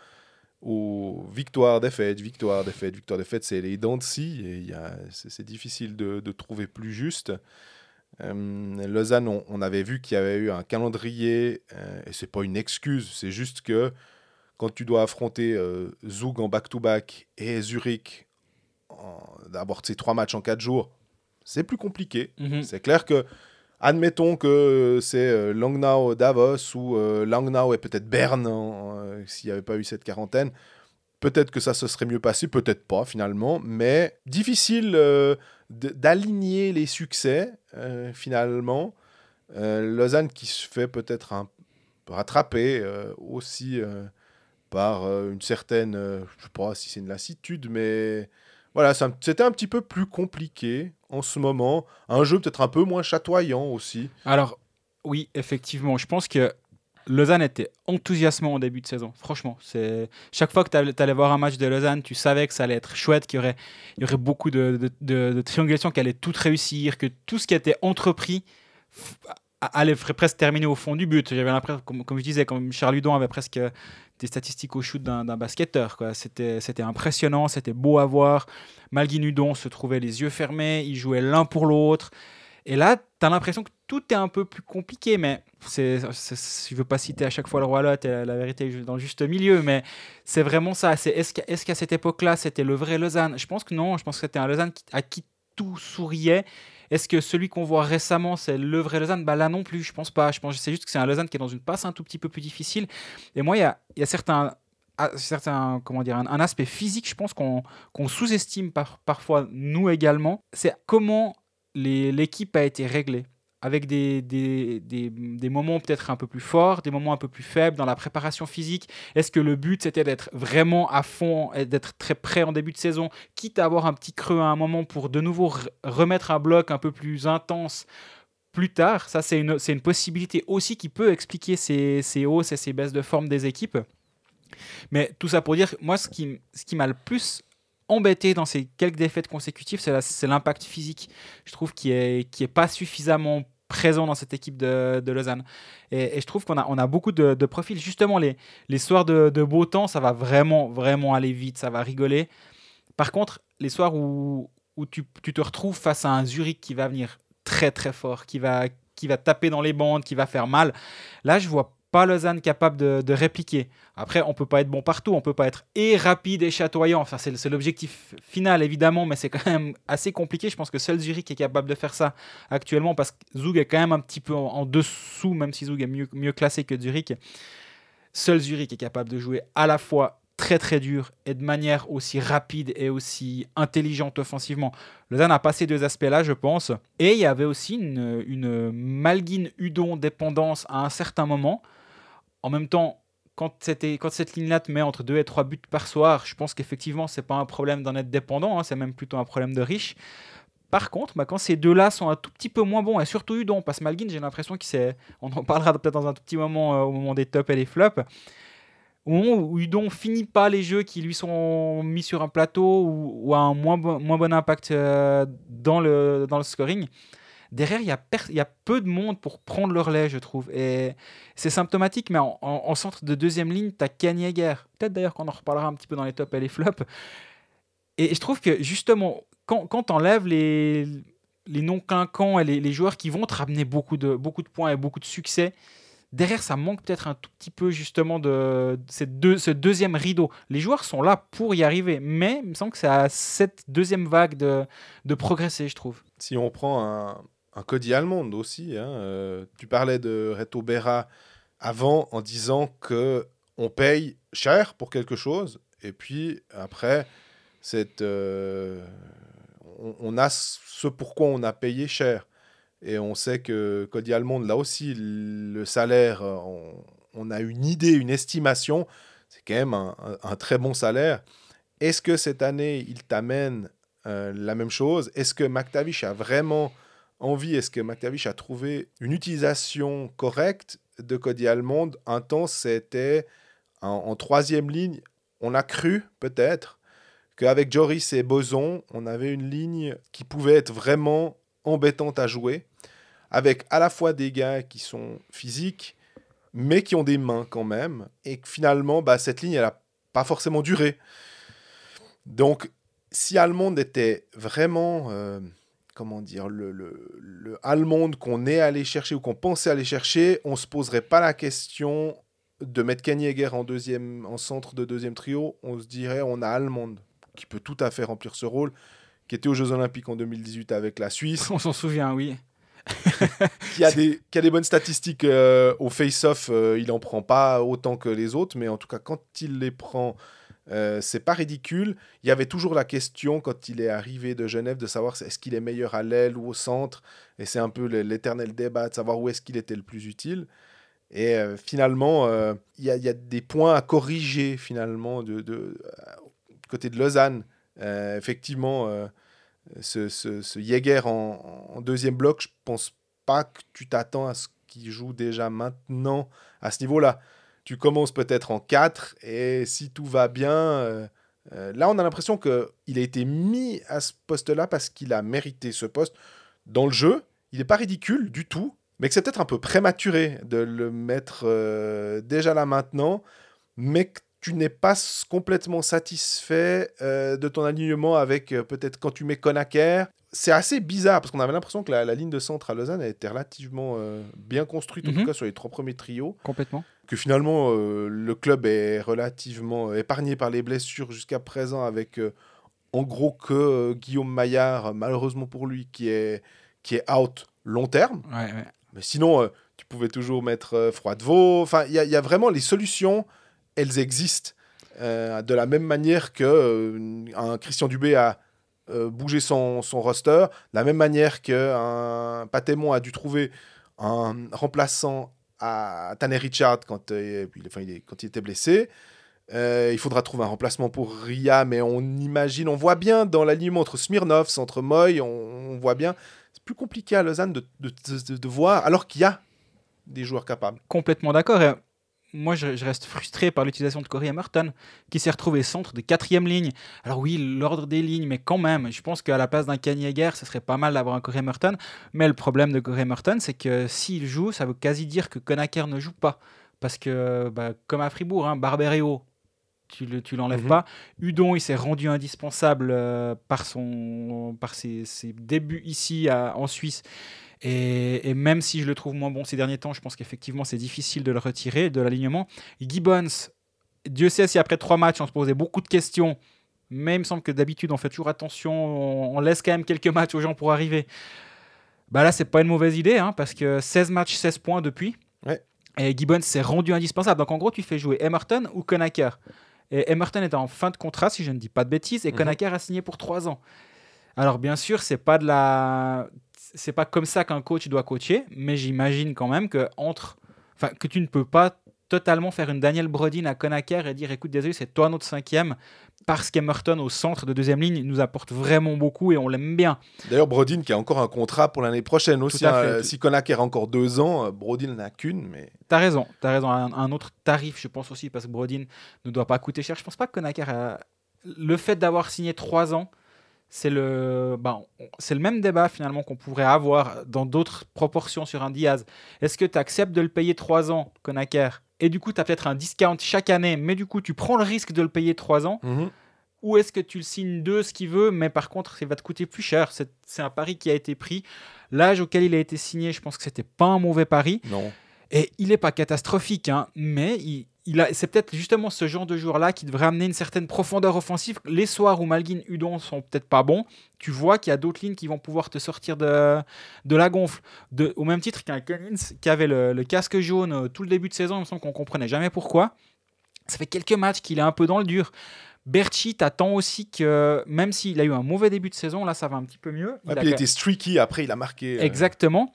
ou victoire, défaite, victoire, défaite, victoire, défaite, c'est les dents de scie, et c'est difficile de, de, trouver plus juste. Euh, Lausanne, on, avait vu qu'il y avait eu un calendrier, euh, et c'est pas une excuse, c'est juste que quand tu dois affronter euh, Zug en back-to-back et Zurich, d'avoir ces trois matchs en quatre jours, c'est plus compliqué. Mhm. C'est clair que Admettons que c'est euh, Langnau Davos ou euh, Langnau et peut-être Berne euh, s'il n'y avait pas eu cette quarantaine. Peut-être que ça se serait mieux passé, peut-être pas finalement, mais difficile d'aligner les succès finalement. Lausanne qui se fait peut-être un rattraper aussi par une certaine, je ne sais pas si c'est une lassitude, mais voilà, c'était un petit peu plus compliqué en ce moment. Un jeu peut-être un peu moins chatoyant aussi. Alors, oui, effectivement. Je pense que Lausanne était enthousiasmant au début de saison. Franchement, c'est chaque fois que tu allais voir un match de Lausanne, tu savais que ça allait être chouette, qu'il y aurait, il y aurait beaucoup de, de, de, triangulation, qui allait tout réussir, que tout ce qui était entrepris allait presque terminer au fond du but. J'avais l'impression, comme, je disais, comme Charles Hudon avait presque des statistiques au shoot d'un basketteur. C'était impressionnant, c'était beau à voir. Malguin Udon se trouvait les yeux fermés, ils jouaient l'un pour l'autre. Et là, tu as l'impression que tout est un peu plus compliqué, mais je ne veux pas citer à chaque fois le roi Lot, et la vérité est dans le juste milieu, mais c'est vraiment ça. Est-ce qu'à cette époque-là, c'était le vrai Lausanne? Je pense que non, je pense que c'était un Lausanne à qui tout souriait est-ce que celui qu'on voit récemment, c'est le vrai Lausanne? Bah Là non plus, je pense pas. Je pense c'est juste que c'est un Lausanne qui est dans une passe un tout petit peu plus difficile. Et moi, il y a, y a, certains, ah, certains comment dire, un, aspect physique, je pense qu'on sous-estime par, parfois, nous également. C'est comment l'équipe a été réglée avec des, des, des, des moments peut-être un peu plus forts, des moments un peu plus faibles dans la préparation physique Est-ce que le but c'était d'être vraiment à fond d'être très prêt en début de saison, quitte à avoir un petit creux à un moment pour de nouveau remettre un bloc un peu plus intense plus tard? Ça, c'est une, une possibilité aussi qui peut expliquer ces, ces hausses et ces baisses de forme des équipes. Mais tout ça pour dire, moi, ce qui, ce qui m'a le plus embêté dans ces quelques défaites consécutives, c'est l'impact physique. Je trouve qu'il n'est qui est pas suffisamment présent dans cette équipe de, de Lausanne. Et, je trouve qu'on a, on a beaucoup de, de, profils. Justement, les, les soirs de, de, beau temps, ça va vraiment, vraiment aller vite, ça va rigoler. Par contre, les soirs où, où tu, tu, te retrouves face à un Zurich qui va venir très, très fort, qui va, qui va taper dans les bandes, qui va faire mal, là, je vois pas Lausanne capable de, répliquer. Après, on peut pas être bon partout, on peut pas être et rapide et chatoyant. Enfin, c'est l'objectif final évidemment, mais c'est quand même assez compliqué. Je pense que seul Zurich est capable de faire ça actuellement parce que Zug est quand même un petit peu en, dessous, même si Zug est mieux, classé que Zurich. Seul Zurich est capable de jouer à la fois très très dur et de manière aussi rapide et aussi intelligente offensivement. Lausanne a passé deux aspects-là, je pense. Et il y avait aussi une, une Malguin-Udon dépendance à un certain moment. En même temps, quand, cette ligne-là te met entre 2 et 3 buts par soir, je pense qu'effectivement, ce n'est pas un problème d'en être dépendant, hein, c'est même plutôt un problème de riche. Par contre, bah, quand ces deux-là sont un tout petit peu moins bons, et surtout Udon, parce Malguin, j'ai l'impression qu'il s'est. On en parlera peut-être dans un tout petit moment euh, au moment des tops et des flops. Au moment où Udon finit pas les jeux qui lui sont mis sur un plateau ou, a un moins, bon impact euh, dans le scoring, derrière, il y, a peu de monde pour prendre leur lait, je trouve. Et c'est symptomatique, mais en, centre de deuxième ligne, tu as Ken Peut-être d'ailleurs qu'on en reparlera un petit peu dans les tops et les flops. Et, je trouve que justement, quand, quand tu enlèves les, non-clinquants et les, joueurs qui vont te ramener beaucoup de, points et beaucoup de succès, derrière, ça manque peut-être un tout petit peu justement de, ce deuxième rideau. Les joueurs sont là pour y arriver, mais il me semble que c'est à cette deuxième vague de progresser, je trouve. Si on prend un, un Cody Almond aussi. hein. Euh, tu parlais de Reto Berra avant en disant que on paye cher pour quelque chose et puis après euh, on, a ce pourquoi on a payé cher et on sait que Cody Almond là aussi le salaire on, a une idée une estimation c'est quand même un très bon salaire est-ce que cette année il t'amène euh, la même chose? Est-ce que McTavish a vraiment envie Est-ce que McTavish a trouvé une utilisation correcte de Cody Almond? Un temps, c'était en, troisième ligne. On a cru, peut-être, qu'avec Joris et Boson, on avait une ligne qui pouvait être vraiment embêtante à jouer, avec à la fois des gars qui sont physiques, mais qui ont des mains quand même, et que finalement, bah, cette ligne, elle n'a pas forcément duré. Donc, si Almond était vraiment, euh, comment dire, le, le, le Almond qu'on est allé chercher ou qu'on pensait aller chercher, on se poserait pas la question de mettre Egger en, deuxième, en centre de deuxième trio. On se dirait, on a Almond qui peut tout à fait remplir ce rôle, qui était aux Jeux Olympiques en 2018 avec la Suisse, *laughs* On s'en souvient, oui. *laughs* qui a des, qui a des bonnes statistiques euh, au face-off. euh, il en prend pas autant que les autres, mais en tout cas, quand il les prend, euh, c'est pas ridicule. Il y avait toujours la question, quand il est arrivé de Genève, de savoir est-ce qu'il est meilleur à l'aile ou au centre. Et c'est un peu l'éternel débat de savoir où est-ce qu'il était le plus utile. Et euh, finalement, euh, il y, a- des points à corriger, finalement, de, côté de Lausanne. Effectivement, ce, ce, ce Jäger en, en deuxième bloc, je pense pas que tu t'attends à ce qu'il joue déjà maintenant à ce niveau-là. Tu commences peut-être en 4 et si tout va bien, euh, euh, là on a l'impression qu'il a été mis à ce poste-là parce qu'il a mérité ce poste dans le jeu. Il n'est pas ridicule du tout, mais que c'est peut-être un peu prématuré de le mettre euh, déjà là maintenant, mais que tu n'es pas complètement satisfait de ton alignement avec peut-être quand tu mets Konaker. C'est assez bizarre parce qu'on avait l'impression que la, la ligne de centre à Lausanne elle était relativement euh, bien construite, en Mhm. tout cas sur les trois premiers trios Complètement. Que finalement euh, le club est relativement euh, épargné par les blessures jusqu'à présent avec euh, en gros que euh, Guillaume Maillard, malheureusement pour lui, qui est, qui est out long terme. Ouais, ouais. Mais sinon, tu pouvais toujours mettre Froidevaux. Enfin, il y, a- il y a vraiment les solutions, elles existent. De la même manière que un Christian Dubé a bougé son, son roster, de la même manière qu'un Patémon a dû trouver un remplaçant à Tanner Richard quand, euh, il, enfin, il quand il était blessé. Euh, il faudra trouver un remplacement pour Ria, mais on imagine, on voit bien dans l'alignement entre Smirnov, entre Moy, on, on voit bien. C'est plus compliqué à Lausanne de, de, de- de voir, alors qu'il y a des joueurs capables. Complètement d'accord. Moi, je, je reste frustré par l'utilisation de Corey Emerton, qui s'est retrouvé centre de quatrième ligne. Alors oui, l'ordre des lignes, mais quand même, je pense qu'à la place d'un Kanye Yeager, ce serait pas mal d'avoir un Corey Emerton. Mais le problème de Corey Emerton, c'est que s'il joue, ça veut quasi dire que Konaker ne joue pas. Parce que, bah, comme à Fribourg, hein, Barberio, tu le- tu l'enlèves Mhm. pas. Udon, il s'est rendu indispensable euh, par, son, par ses, ses débuts ici à- en Suisse. Et, et même si je le trouve moins bon ces derniers temps, je pense qu'effectivement c'est difficile de le retirer de l'alignement. Gibbons, Dieu sait si après trois matchs on se posait beaucoup de questions, mais il me semble que d'habitude on fait toujours attention, on, on laisse quand même quelques matchs aux gens pour arriver. Bah là c'est pas une mauvaise idée, hein, parce que 16 matchs, 16 points depuis. Ouais. Et Gibbons s'est rendu indispensable. Donc en gros tu fais jouer Emerton ou Konaker. Et Emerton est en fin de contrat, si je ne dis pas de bêtises, et. Konaker a signé pour 3 ans. Alors bien sûr, c'est pas de la, c'est pas comme ça qu'un coach doit coacher, mais j'imagine quand même que entre, enfin que tu ne peux pas totalement faire une Daniel Brodin à Konaker et dire écoute désolé c'est toi notre cinquième parce qu'Emerton au centre de deuxième ligne nous apporte vraiment beaucoup et on l'aime bien. D'ailleurs, Brodin qui a encore un contrat pour l'année prochaine aussi. hein. Euh, Si Konaker a encore deux ans, euh, Brodin n'a qu'une, mais T'as raison, t'as raison. Un, un autre tarif, je pense aussi, parce que Brodin ne doit pas coûter cher. Je pense pas que Konaker a... Le fait d'avoir signé trois ans, c'est le, bah, on- c'est le même débat finalement qu'on pourrait avoir dans d'autres proportions sur un Diaz. Est-ce que tu acceptes de le payer trois ans, Konaker et du coup, tu as peut-être un discount chaque année, mais du coup, tu prends le risque de le payer trois ans ou est-ce que tu le signes deux, ce qu'il veut, mais par contre, ça va te coûter plus cher C'est c'est un pari qui a été pris. L'âge auquel il a été signé, je pense que c'était pas un mauvais pari. non. Et il n'est pas catastrophique, hein, mais il, il a, c'est peut-être justement ce genre de joueur-là qui devrait amener une certaine profondeur offensive. Les soirs où Malguin, Udon sont peut-être pas bons, tu vois qu'il y a d'autres lignes qui vont pouvoir te sortir de, de la gonfle. De, au même titre qu'un Collins qui avait le, le casque jaune euh, tout le début de saison, il me semble qu'on comprenait jamais pourquoi. Ça fait quelques matchs qu'il est un peu dans le dur. Berchi t'attends aussi que, même s'il a eu un mauvais début de saison, là ça va un petit peu mieux. Ouais, a il était streaky, après il a marqué. euh, Exactement.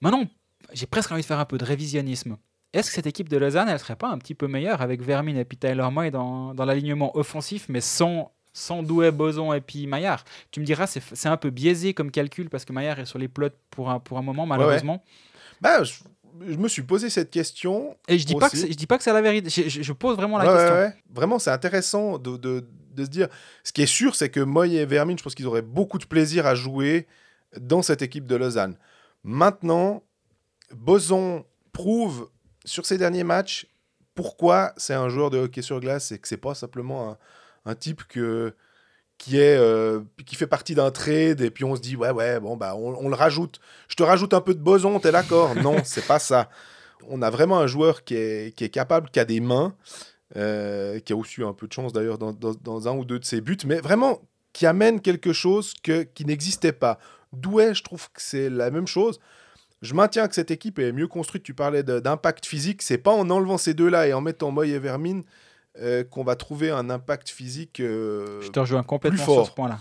Maintenant, j'ai presque envie de faire un peu de révisionnisme. Est-ce que cette équipe de Lausanne, elle serait pas un petit peu meilleure avec Vermin et puis Tyler Moy dans, dans l'alignement offensif, mais sans, sans Douai, Boson et puis Maillard? Tu me diras, c'est un peu biaisé comme calcul parce que Maillard est sur les plots pour un, pour un moment, malheureusement. Bah, je, je me suis posé cette question. Et je dis, pas que je dis pas que c'est la vérité. Je, je- je pose vraiment la Ouais, question. Vraiment, c'est intéressant de, de- de se dire. Ce qui est sûr, c'est que Moy et Vermin, je pense qu'ils auraient beaucoup de plaisir à jouer dans cette équipe de Lausanne. Maintenant, Boson prouve sur ses derniers matchs pourquoi c'est un joueur de hockey sur glace et que c'est pas simplement un, type qui, est, euh, qui fait partie d'un trade et puis on se dit ouais ouais bon bah on, le rajoute. Je te rajoute un peu de boson t'es d'accord? Non *laughs* c'est pas ça. On a vraiment un joueur qui est, capable qui a des mains euh, qui a aussi eu un peu de chance d'ailleurs dans un ou deux de ses buts mais vraiment qui amène quelque chose que, qui n'existait pas. Douai je trouve que c'est la même chose je maintiens que cette équipe est mieux construite. Tu parlais d'impact physique. C'est pas en enlevant ces deux-là et en mettant Moy et Vermine euh, qu'on va trouver un impact physique. euh, Je te rejoins complètement plus fort. sur ce point-là.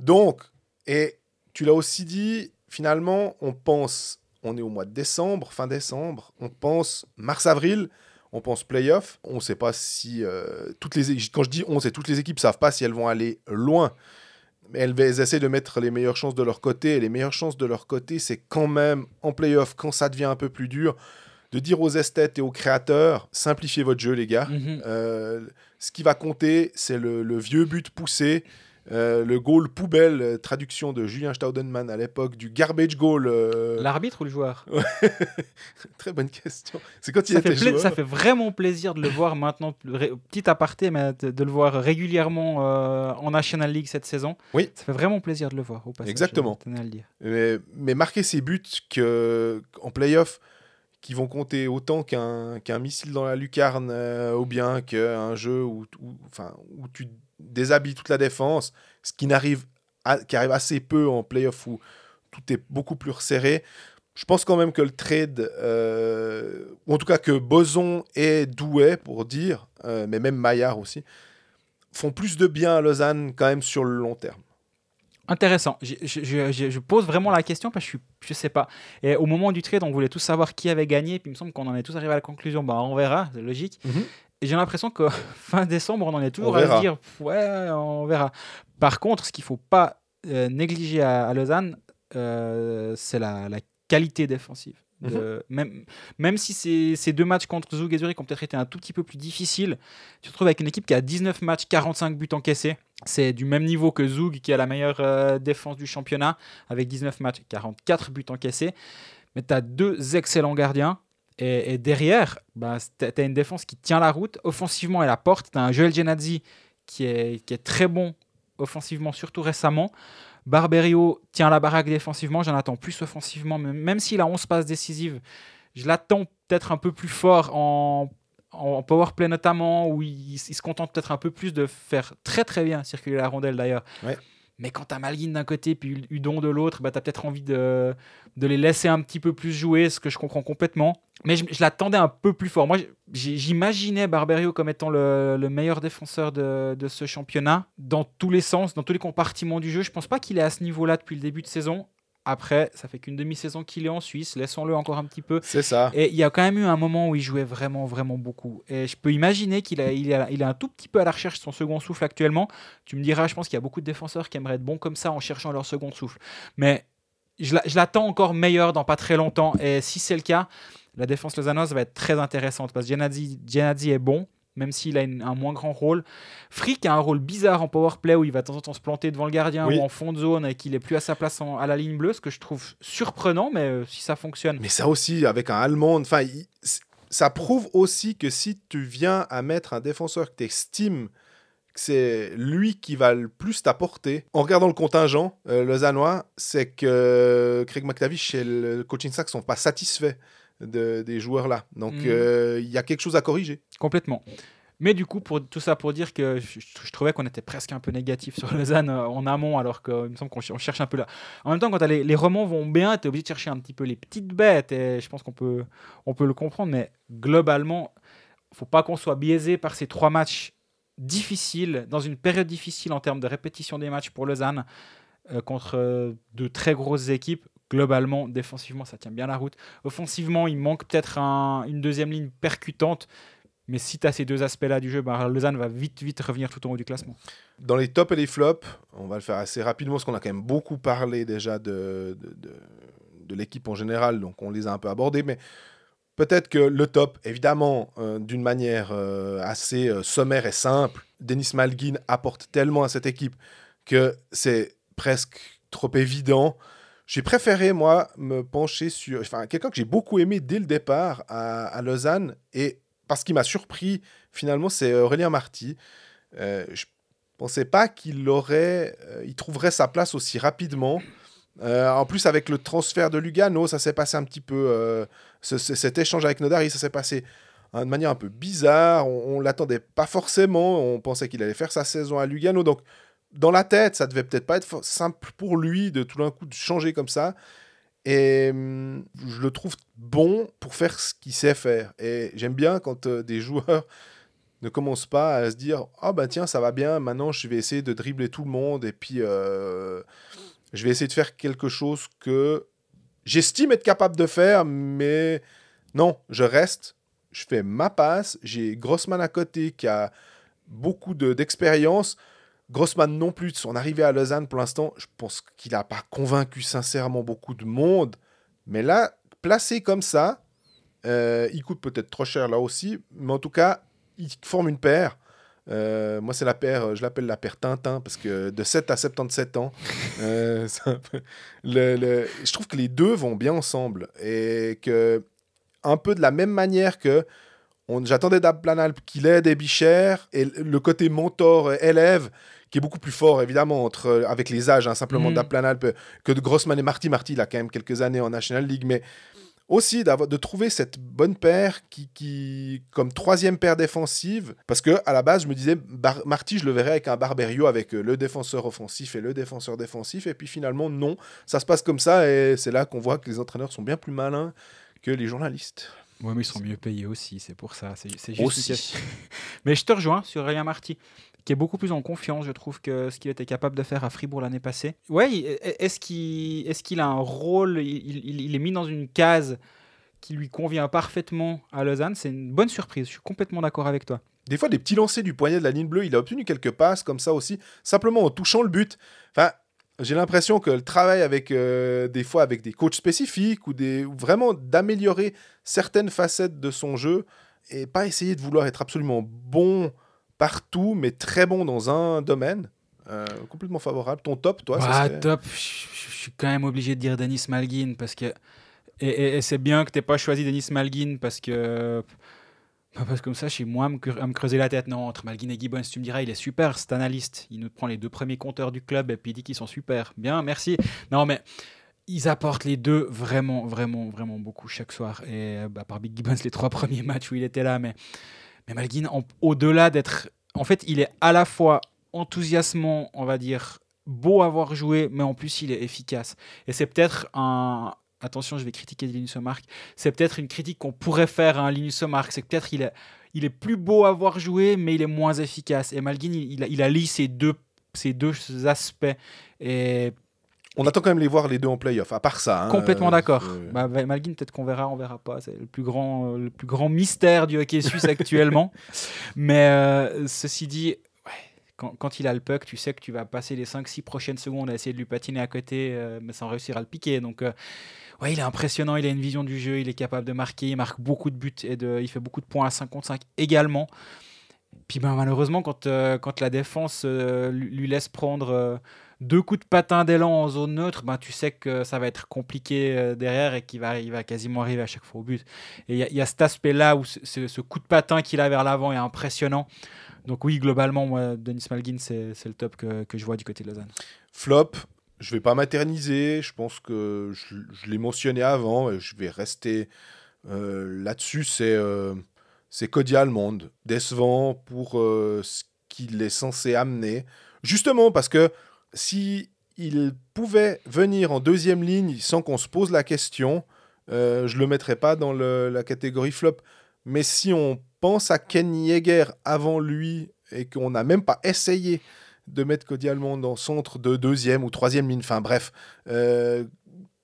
Donc, et tu l'as aussi dit, finalement, on pense, on est au mois de décembre, fin décembre, on pense mars-avril, on pense playoff. On ne sait pas si euh, toutes les quand je dis on, c'est toutes les équipes savent pas si elles vont aller loin. Elles, essaient de mettre les meilleures chances de leur côté. Et les meilleures chances de leur côté, c'est quand même en playoff, quand ça devient un peu plus dur, de dire aux esthètes et aux créateurs, simplifiez votre jeu, les gars. Mhm. Euh, ce qui va compter, c'est le, le vieux but poussé, euh, le goal poubelle, euh, traduction de Julien Staudenman à l'époque, du garbage goal. euh, *laughs* L'arbitre ou le joueur? *laughs* Très bonne question. C'est quand il ça était fait, joueur. ça fait vraiment plaisir de le voir maintenant, petit aparté, mais de, de le voir régulièrement euh, en National League cette saison. Oui. Ça fait vraiment plaisir de le voir. Au passage, Exactement. je tenais à le dire. Mais, mais marquer ces buts que, en playoff qui vont compter autant qu'un missile dans la lucarne ou bien qu'un jeu où, où- enfin, où tu déshabilles toute la défense, ce qui, n'arrive qui arrive assez peu en playoff où tout est beaucoup plus resserré. Je pense quand même que le trade, euh, ou en tout cas que Boson et Douai, pour dire, euh, mais même Maillard aussi, font plus de bien à Lausanne quand même sur le long terme. Intéressant. Je, je- je- je pose vraiment la question parce que je, je sais pas. Et au moment du trade, on voulait tous savoir qui avait gagné. Puis il me semble qu'on en est tous arrivé à la conclusion. Bah, on verra, c'est logique. Mhm. Et j'ai l'impression que *laughs* fin décembre, on en est toujours à se dire ouais, on verra. Par contre, ce qu'il faut pas euh, négliger à, à Lausanne, euh, c'est la, la qualité défensive. De- même, même si ces, ces deux matchs contre Zug et Zurich ont peut-être été un tout petit peu plus difficiles, tu te retrouves avec une équipe qui a 19 matchs, 45 buts encaissés. C'est du même niveau que Zug, qui a la meilleure euh, défense du championnat, avec 19 matchs, 44 buts encaissés. Mais tu as deux excellents gardiens. Et, derrière, bah, tu as une défense qui tient la route. Offensivement, elle apporte. Tu as un Joel Genadzi qui est, très bon offensivement, surtout récemment. Barberio tient la baraque défensivement. J'en attends plus offensivement. Même, s'il a 11 passes décisives, je l'attends peut-être un peu plus fort en, en power play notamment, où il, il se contente peut-être un peu plus de faire très très bien circuler la rondelle d'ailleurs. Ouais. Mais quand tu as Malguin d'un côté puis Udon de l'autre, bah, tu as peut-être envie de, de les laisser un petit peu plus jouer, ce que je comprends complètement. Mais je, l'attendais un peu plus fort. Moi, j'imaginais Barberio comme étant le, le meilleur défenseur de, de ce championnat, dans tous les sens, dans tous les compartiments du jeu. Je pense pas qu'il est à ce niveau-là depuis le début de saison. Après, ça fait qu'une demi-saison qu'il est en Suisse. Laissons-le encore un petit peu. C'est ça. Et il y a quand même eu un moment où il jouait vraiment, vraiment beaucoup. Et je peux imaginer qu'il a, il a, il est un tout petit peu à la recherche de son second souffle actuellement. Tu me diras, je pense qu'il y a beaucoup de défenseurs qui aimeraient être bons comme ça en cherchant leur second souffle. Mais je la- je l'attends encore meilleur dans pas très longtemps. Et si c'est le cas, la défense lausannoise va être très intéressante parce que Genadzi, Genadzi est bon, même s'il a une- un moins grand rôle. Frick a un rôle bizarre en power play où il va de temps en temps se planter devant le gardien Oui. ou en fond de zone et qu'il est plus à sa place en- à la ligne bleue, ce que je trouve surprenant, mais euh, si ça fonctionne. Mais ça aussi, avec un Allemand, enfin, ça prouve aussi que si tu viens à mettre un défenseur que tu estimes que c'est lui qui va le plus t'apporter, en regardant le contingent euh, lausannois, c'est que Craig McTavish et le coaching staff sont pas satisfaits de- des joueurs là. Donc Mhm. euh, il y a quelque chose à corriger. Complètement. Mais du coup, pour tout ça pour dire que je, je trouvais qu'on était presque un peu négatif sur Lausanne euh, en amont, alors qu'il me semble qu'on ch- on cherche un peu là. En même temps, quand les, les romans vont bien, tu es obligé de chercher un petit peu les petites bêtes, et je pense qu'on peut, on peut le comprendre, mais globalement, faut pas qu'on soit biaisé par ces trois matchs difficiles, dans une période difficile en termes de répétition des matchs pour Lausanne, euh, contre euh, de très grosses équipes. Globalement, défensivement, ça tient bien la route. Offensivement, il manque peut-être un- une deuxième ligne percutante. Mais si tu as ces deux aspects-là du jeu, bah, Lausanne va vite, vite revenir tout en haut du classement. Dans les tops et les flops, on va le faire assez rapidement parce qu'on a quand même beaucoup parlé déjà de, de, de- l'équipe en général, donc on les a un peu abordés. Mais peut-être que le top, évidemment, euh, d'une manière euh, assez euh, sommaire et simple, Denis Malguin apporte tellement à cette équipe que c'est presque trop évident. J'ai préféré, moi, me pencher sur enfin, quelqu'un que j'ai beaucoup aimé dès le départ à, à Lausanne. Et parce qu'il m'a surpris, finalement, c'est Aurélien Marty. Euh, je pensais pas qu'il aurait, euh, il trouverait sa place aussi rapidement. Euh, en plus, avec le transfert de Lugano, ça s'est passé un petit peu. euh, ce- cet échange avec Nodari, ça s'est passé hein, de manière un peu bizarre. On, on l'attendait pas forcément. On pensait qu'il allait faire sa saison à Lugano. Donc, dans la tête, ça devait peut-être pas être simple pour lui de tout d'un coup changer comme ça. Et hum, je le trouve bon pour faire ce qu'il sait faire. Et j'aime bien quand euh, des *laughs* joueurs ne commencent pas à se dire Ah bah tiens, ça va bien, maintenant je vais essayer de dribbler tout le monde et puis euh, je vais essayer de faire quelque chose que j'estime être capable de faire, mais non, je reste, je fais ma passe. J'ai Grossman à côté qui a beaucoup de- d'expérience. Grossman non plus, de son arrivée à Lausanne pour l'instant, je pense qu'il n'a pas convaincu sincèrement beaucoup de monde. Mais là, placé comme ça, euh, il coûte peut-être trop cher là aussi, mais en tout cas, il forme une paire. Euh, moi, c'est la paire, je l'appelle la paire Tintin, parce que de 7 à 77 ans, *laughs* euh, je trouve que les deux vont bien ensemble. Et que, un peu de la même manière que j'attendais d'Abplanalp qu'il aide Ebicher, et le côté mentor-élève, qui est beaucoup plus fort, évidemment, entre, avec les âges, hein, simplement Mhm. d'Abplanalp, que de Grossman et Marty. Marty, il a quand même quelques années en National League, mais aussi d'avoir de trouver cette bonne paire qui, qui comme troisième paire défensive parce que à la base je me disais Bar- Marty je le verrais avec un Barberio avec euh, le défenseur offensif et le défenseur défensif et puis finalement non ça se passe comme ça et c'est là qu'on voit que les entraîneurs sont bien plus malins que les journalistes Ouais, mais ils sont mieux payés aussi, c'est pour ça. C'est juste Aussi. *laughs* Mais je te rejoins sur Aurélien Marty, qui est beaucoup plus en confiance, je trouve, que ce qu'il était capable de faire à Fribourg l'année passée. Ouais, il- est-ce qu'il est, a un rôle il, est mis dans une case qui lui convient parfaitement à Lausanne? C'est une bonne surprise, je suis complètement d'accord avec toi. des fois des petits lancers du poignet de la ligne bleue il a obtenu quelques passes comme ça aussi simplement en touchant le but enfin j'ai l'impression que le travail avec euh, des fois avec des coachs spécifiques ou des vraiment d'améliorer certaines facettes de son jeu et pas essayer de vouloir être absolument bon partout mais très bon dans un domaine Euh, complètement favorable ton top toi ça Bah, serait- top, je suis quand même obligé de dire Denis Malguin parce que. Et, et- et c'est bien que tu pas choisi Denis Malguin parce que. bah, Parce que comme ça, chez moi, à me, creuser la tête. Non, entre Malguin et Gibbons, tu me diras, il est super, cet analyste. Il nous prend les deux premiers compteurs du club et puis il dit qu'ils sont super. Bien, merci. Non, mais ils apportent les deux vraiment, vraiment, vraiment beaucoup chaque soir. Et bah, par Big Gibbons, les trois *laughs* premiers matchs où il était là. Mais, mais Malguin, au-delà d'être. En fait, il est à la fois enthousiasmant, on va dire, beau à voir jouer, mais en plus, il est efficace. Et c'est peut-être un. Attention, je vais critiquer Linus Omark. C'est peut-être une critique qu'on pourrait faire à un Linus Omark. C'est peut-être il est, plus beau à voir jouer, mais il est moins efficace. Et Malguin, il, il, a- il allie ces deux, ces deux aspects. Et on attend quand même les voir les deux en playoff à part ça hein, Complètement euh, d'accord. euh, Bah, Va- Malguin, peut-être qu'on verra, on verra pas. C'est le plus grand, euh, le plus grand mystère du hockey suisse *laughs* actuellement. Mais euh, ceci dit, quand, quand il a le puck, tu sais que tu vas passer les 5-6 prochaines secondes à essayer de lui patiner à côté, euh, mais sans réussir à le piquer. Donc, euh, ouais, il est impressionnant. Il a une vision du jeu. Il est capable de marquer. Il marque beaucoup de buts et de, il fait beaucoup de points à 5 contre 5 également. Puis ben, malheureusement, quand, euh, quand la défense lui laisse prendre deux coups de patin d'élan en zone neutre, ben, tu sais que ça va être compliqué euh, derrière et qu'il va, il va quasiment arriver à chaque fois au but. Et il y, a- cet aspect-là où ce, coup de patin qu'il a vers l'avant est impressionnant. Donc oui, globalement, moi, Denis Malguin, c'est le top que, que je vois du côté de Lausanne. Flop, je vais pas materniser. Je pense que je, l'ai mentionné avant et je vais rester Euh, Là-dessus, c'est euh, Cody Almond, décevant pour euh, ce qu'il est censé amener. Justement parce que si il pouvait venir en deuxième ligne sans qu'on se pose la question, euh, je le mettrais pas dans la catégorie flop. Mais si on pense à Ken Yeager avant lui et qu'on n'a même pas essayé de mettre Cody Almond en centre de deuxième ou troisième ligne, enfin bref, euh,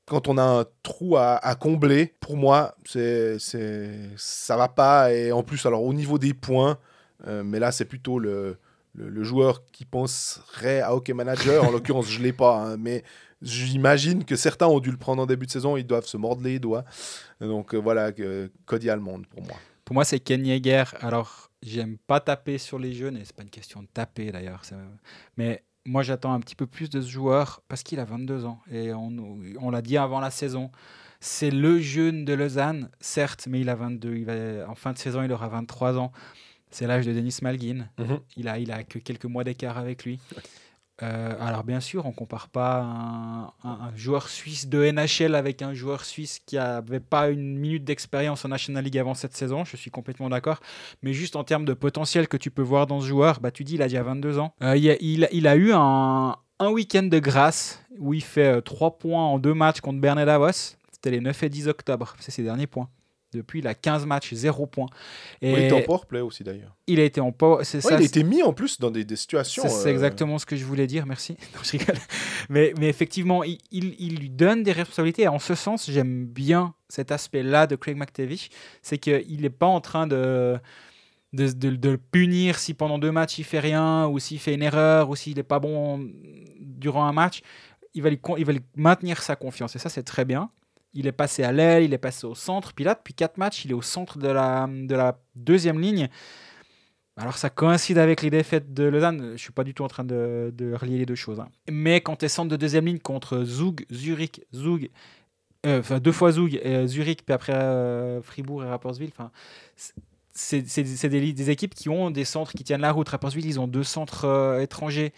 quand on a un trou à, à combler, pour moi, c'est, c'est, ça va pas. Et en plus, alors au niveau des points, euh, mais là, c'est plutôt le, le, joueur qui penserait à Hockey Manager. En l'occurrence, je l'ai pas, hein, mais j'imagine que certains ont dû le prendre en début de saison. Ils doivent se mordre les doigts. Donc euh, voilà, que- Cody Almond pour moi. Pour moi, c'est Ken Yeager. Alors, j'aime pas taper sur les jeunes, et c'est pas une question de taper d'ailleurs. Mais moi, j'attends un petit peu plus de ce joueur parce qu'il a 22 ans. Et on, on l'a dit avant la saison. C'est le jeune de Lausanne, certes, mais il a 22. Il va, en fin de saison, il aura 23 ans. C'est l'âge de Denis Malgin. Mhm. Il a, il a que quelques mois d'écart avec lui. Euh, alors bien sûr, on compare pas un, un- un joueur suisse de NHL avec un joueur suisse qui n'avait pas une minute d'expérience en National League avant cette saison, je suis complètement d'accord. Mais juste en termes de potentiel que tu peux voir dans ce joueur, bah, tu dis il a déjà 22 ans. Euh, il, a, il a- il a eu un, un week-end de grâce où il fait 3 points en deux matchs contre Bernard Davos. C'était les 9 et 10 octobre, c'est ses derniers points. Depuis, il a 15 matchs, 0 points. Et Oui, il était en powerplay aussi d'ailleurs. il a été en power. C'est Ouais, ça, il a été mis en plus dans des, des situations. c'est euh, exactement ce que je voulais dire, merci. *laughs* Non, je rigole. Mais, mais effectivement, il, il- il lui donne des responsabilités. Et en ce sens, j'aime bien cet aspect-là de Craig McTavish. C'est qu'il n'est pas en train de, de, de- de le punir si pendant deux matchs il fait rien, ou s'il fait une erreur, ou s'il n'est pas bon durant un match. Il va, lui, il va lui maintenir sa confiance. Et ça, c'est très bien. Il est passé à l'aile, il est passé au centre. Puis là, depuis quatre matchs, il est au centre de la, de la deuxième ligne. Alors ça coïncide avec les défaites de Lausanne. Je suis pas du tout en train de, relier les deux choses. hein. Mais quand tu es centre de deuxième ligne contre Zug, Zurich, Zug, euh, enfin deux fois Zug, et Zurich, puis après euh, Fribourg et Rapperswil, c'est des, équipes qui ont des centres qui tiennent la route. Rapperswil, ils ont deux centres euh, étrangers.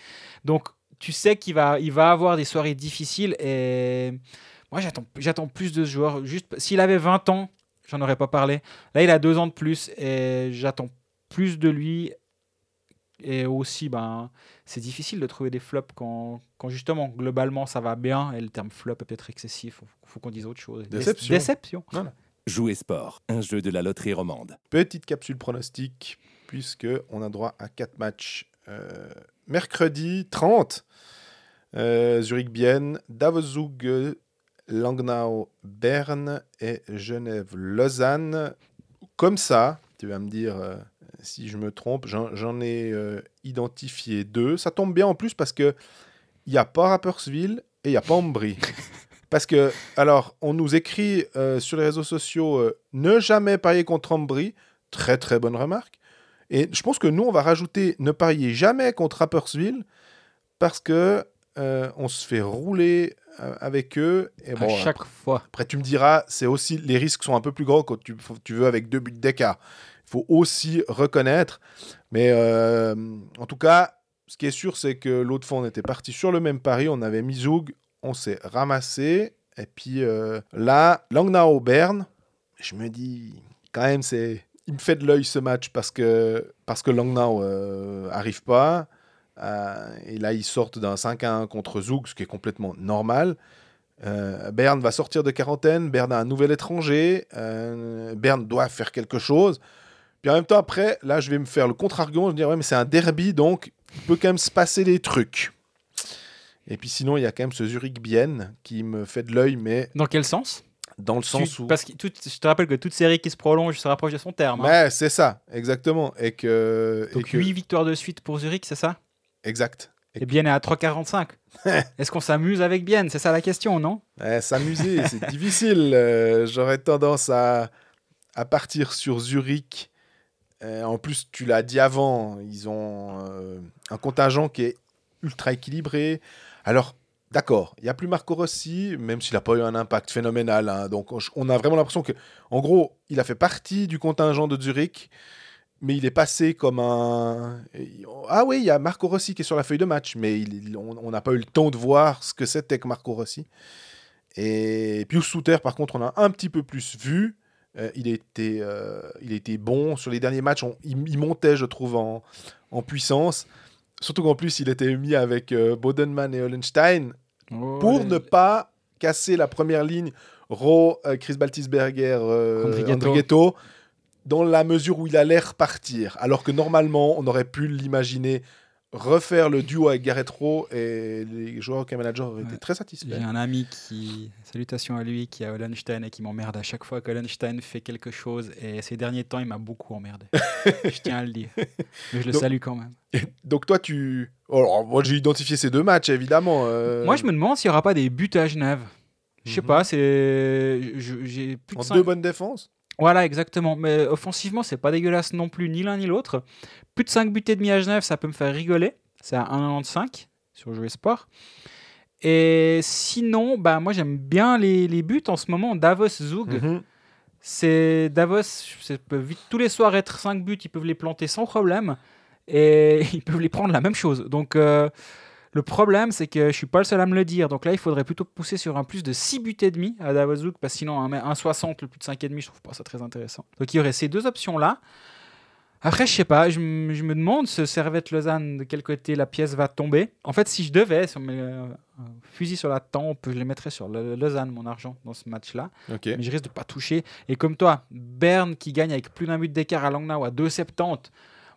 Donc tu sais qu'il va, va avoir des soirées difficiles et moi j'attends j'attends plus de ce joueur. Juste s'il avait 20 ans, j'en aurais pas parlé. Là, il a deux ans de plus et j'attends plus de lui. Et aussi, ben, c'est difficile de trouver des flops quand, quand justement, globalement, ça va bien. Et le terme flop est peut-être excessif. Il faut, qu'on dise autre chose. Dé- Déception. Déception. Jouer sport, un jeu de la loterie romande. Petite capsule pronostic, puisque on a droit à 4 matchs. Euh, mercredi 30, euh, Zurich-Bienne, Davos-Zug, Langnau, Berne et Genève-Lausanne. Comme ça, tu vas me dire euh, si je me trompe, j'en ai euh, identifié deux. Ça tombe bien en plus parce que il n'y a pas Rapperswil et il n'y a pas Ambry. *laughs* Parce que, alors, on nous écrit euh, sur les réseaux sociaux ne jamais parier contre Ambry. Très, très bonne remarque. Et je pense que nous, on va rajouter ne parier jamais contre Rapperswil parce que on se fait rouler avec eux. Et à chaque fois. après, tu me diras, c'est aussi les risques sont un peu plus grands quand tu, veux avec deux buts d'écart. Il faut aussi reconnaître. Mais euh, en tout cas, ce qui est sûr, c'est que l'autre fois, on était parti sur le même pari. On avait mis Zoug, on s'est ramassé. Et puis euh, là, Langnau Berne, je me dis, quand même, c'est. Il me fait de l'œil ce match parce que, parce que Langnau euh, arrive pas. Euh, et là, ils sortent d'un 5 à 1 contre Zoug, ce qui est complètement normal. Euh, Berne va sortir de quarantaine, Berne a un nouvel étranger, euh, Berne doit faire quelque chose. Puis en même temps, après, là, je vais me faire le contre-argument, je vais dire, ouais, mais c'est un derby, donc il peut quand même se passer des trucs. Et puis sinon, il y a quand même ce Zurich-Bienne qui me fait de l'œil, mais Dans quel sens? dans le sens Tu- où... Parce que tout- je te rappelle que toute série qui se prolonge se rapproche de son terme. hein. Ouais, c'est ça, exactement. Et que... et Donc que- 8 victoires de suite pour Zurich, c'est ça? Exact. Et Bienne est à 3,45. *laughs* Est-ce qu'on s'amuse avec Bienne C'est ça la question, non? Ouais, S'amuser, c'est *laughs* difficile. Euh, J'aurais tendance à, à partir sur Zurich. Euh, en plus, tu l'as dit avant, ils ont euh, un contingent qui est ultra équilibré. Alors, d'accord, il n'y a plus Marco Rossi, même s'il n'a pas eu un impact phénoménal. hein. donc, on, on a vraiment l'impression que, en gros, il a fait partie du contingent de Zurich, mais il est passé comme un. Ah oui, il y a Marco Rossi qui est sur la feuille de match, mais il- on n'a pas eu le temps de voir ce que c'était que Marco Rossi. Et Pius Souter, par contre, on a un petit peu plus vu. Euh, il, été, euh, il été bon sur les derniers matchs. on- il, il montait, je trouve, en, en puissance. Surtout qu'en plus, il était mis avec euh, Bodenman et Hollenstein Oh, pour ne pas casser la première ligne Ro, euh, Chris Baltisberger, Andrighetto. Dans la mesure où il allait repartir. Alors que normalement, on aurait pu l'imaginer refaire le duo avec Gareth Rowe et les joueurs et managers auraient été Ouais. très J'ai satisfaits. un ami qui, salutations à lui, qui a Hollenstein et qui m'emmerde à chaque fois qu'Hollenstein fait quelque chose. Et ces derniers temps, il m'a beaucoup emmerdé. *laughs* je tiens à le dire. Mais je le Donc- salue quand même. Donc toi, tu... Alors, moi, j'ai identifié ces deux matchs, évidemment. euh, Moi, je me demande s'il n'y aura pas des buts à Genève. Je sais Mhm. pas, c'est. J'ai plus de En cinq- deux bonnes défenses? Voilà, exactement. Mais offensivement, c'est pas dégueulasse non plus, ni l'un ni l'autre. Plus de 5 buts et demi à Genève, ça peut me faire rigoler. C'est à 1,95 sur Jouer Sport. Et sinon, bah, moi j'aime bien les, les buts en ce moment. Davos Zug, Mhm. c'est Davos, ça peut vite tous les soirs être 5 buts, ils peuvent les planter sans problème. Et *laughs* ils peuvent les prendre la même chose. Donc euh, le problème, c'est que je suis pas le seul à me le dire. Donc là, il faudrait plutôt pousser sur un plus de 6 buts et demi à Davos Zug, parce que sinon, un 1,60, le plus de 5 et demi, je trouve pas ça très intéressant. Donc il y aurait ces deux options-là. Après, je sais pas, je, me- je me demande, ce Servette Lausanne, de quel côté la pièce va tomber? En fait, si je devais, si on met euh, un fusil sur la tempe, je les mettrais sur le- Lausanne, mon argent, dans ce match-là Ok. mais je risque de pas toucher. Et comme toi, Berne qui gagne avec plus d'un but d'écart à Langnau à 2,70,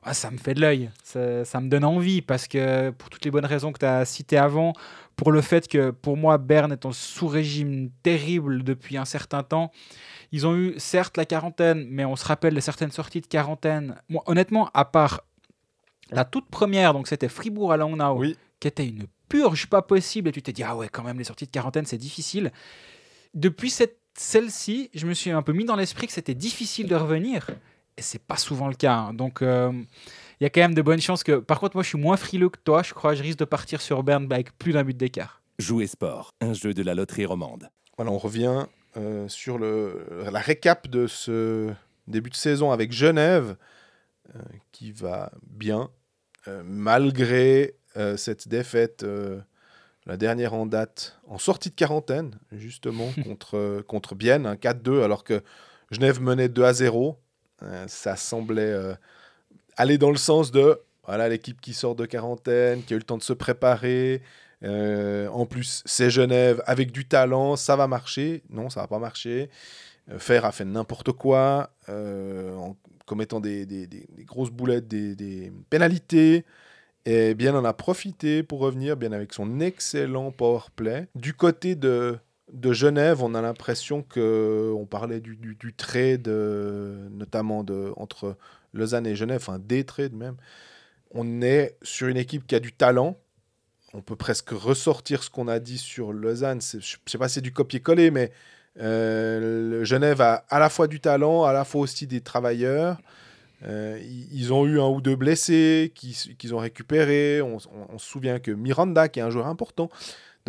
ah, ça me fait de l'œil. Ça, ça me donne envie parce que pour toutes les bonnes raisons que tu as citées avant, pour le fait que pour moi, Berne est en sous-régime terrible depuis un certain temps. Ils ont eu certes la quarantaine, mais on se rappelle de certaines sorties de quarantaine. Moi, honnêtement, à part la toute première, donc c'était Fribourg à Langnau, Oui. qui était une purge pas possible, et tu t'es dit, ah ouais, quand même, les sorties de quarantaine, c'est difficile. Depuis cette, celle-ci, je me suis un peu mis dans l'esprit que c'était difficile de revenir, et c'est pas souvent le cas. hein. Donc, euh, il y a quand même de bonnes chances que. Par contre, moi, je suis moins frileux que toi. Je crois que je risque de partir sur Berne avec plus d'un but d'écart. Jouer sport, un jeu de la loterie romande. Voilà, on revient euh, sur le, la récap de ce début de saison avec Genève, euh, qui va bien, euh, malgré euh, cette défaite, euh, la dernière en date, en sortie de quarantaine, justement, *laughs* contre, contre Bienne, un 4-2, alors que Genève menait 2 à 0. Euh, ça semblait euh, aller dans le sens de voilà l'équipe qui sort de quarantaine, qui a eu le temps de se préparer, euh, en plus, c'est Genève avec du talent, ça va marcher. Non, ça va pas marcher. Euh, Fer a fait n'importe quoi en commettant des, grosses boulettes, des, pénalités. Et bien en a profité pour revenir, bien avec son excellent power play. Du côté de, de Genève, on a l'impression que on parlait du, du, trade, euh, notamment de, entre Lausanne et Genève, enfin des trades même. On est sur une équipe qui a du talent, on peut presque ressortir ce qu'on a dit sur Lausanne. Je ne sais pas si c'est du copier-coller, mais euh, Genève a à la fois du talent, à la fois aussi des travailleurs. Euh, ils ont eu un ou deux blessés qui- qu'ils ont récupérés. On- on se souvient que Miranda, qui est un joueur important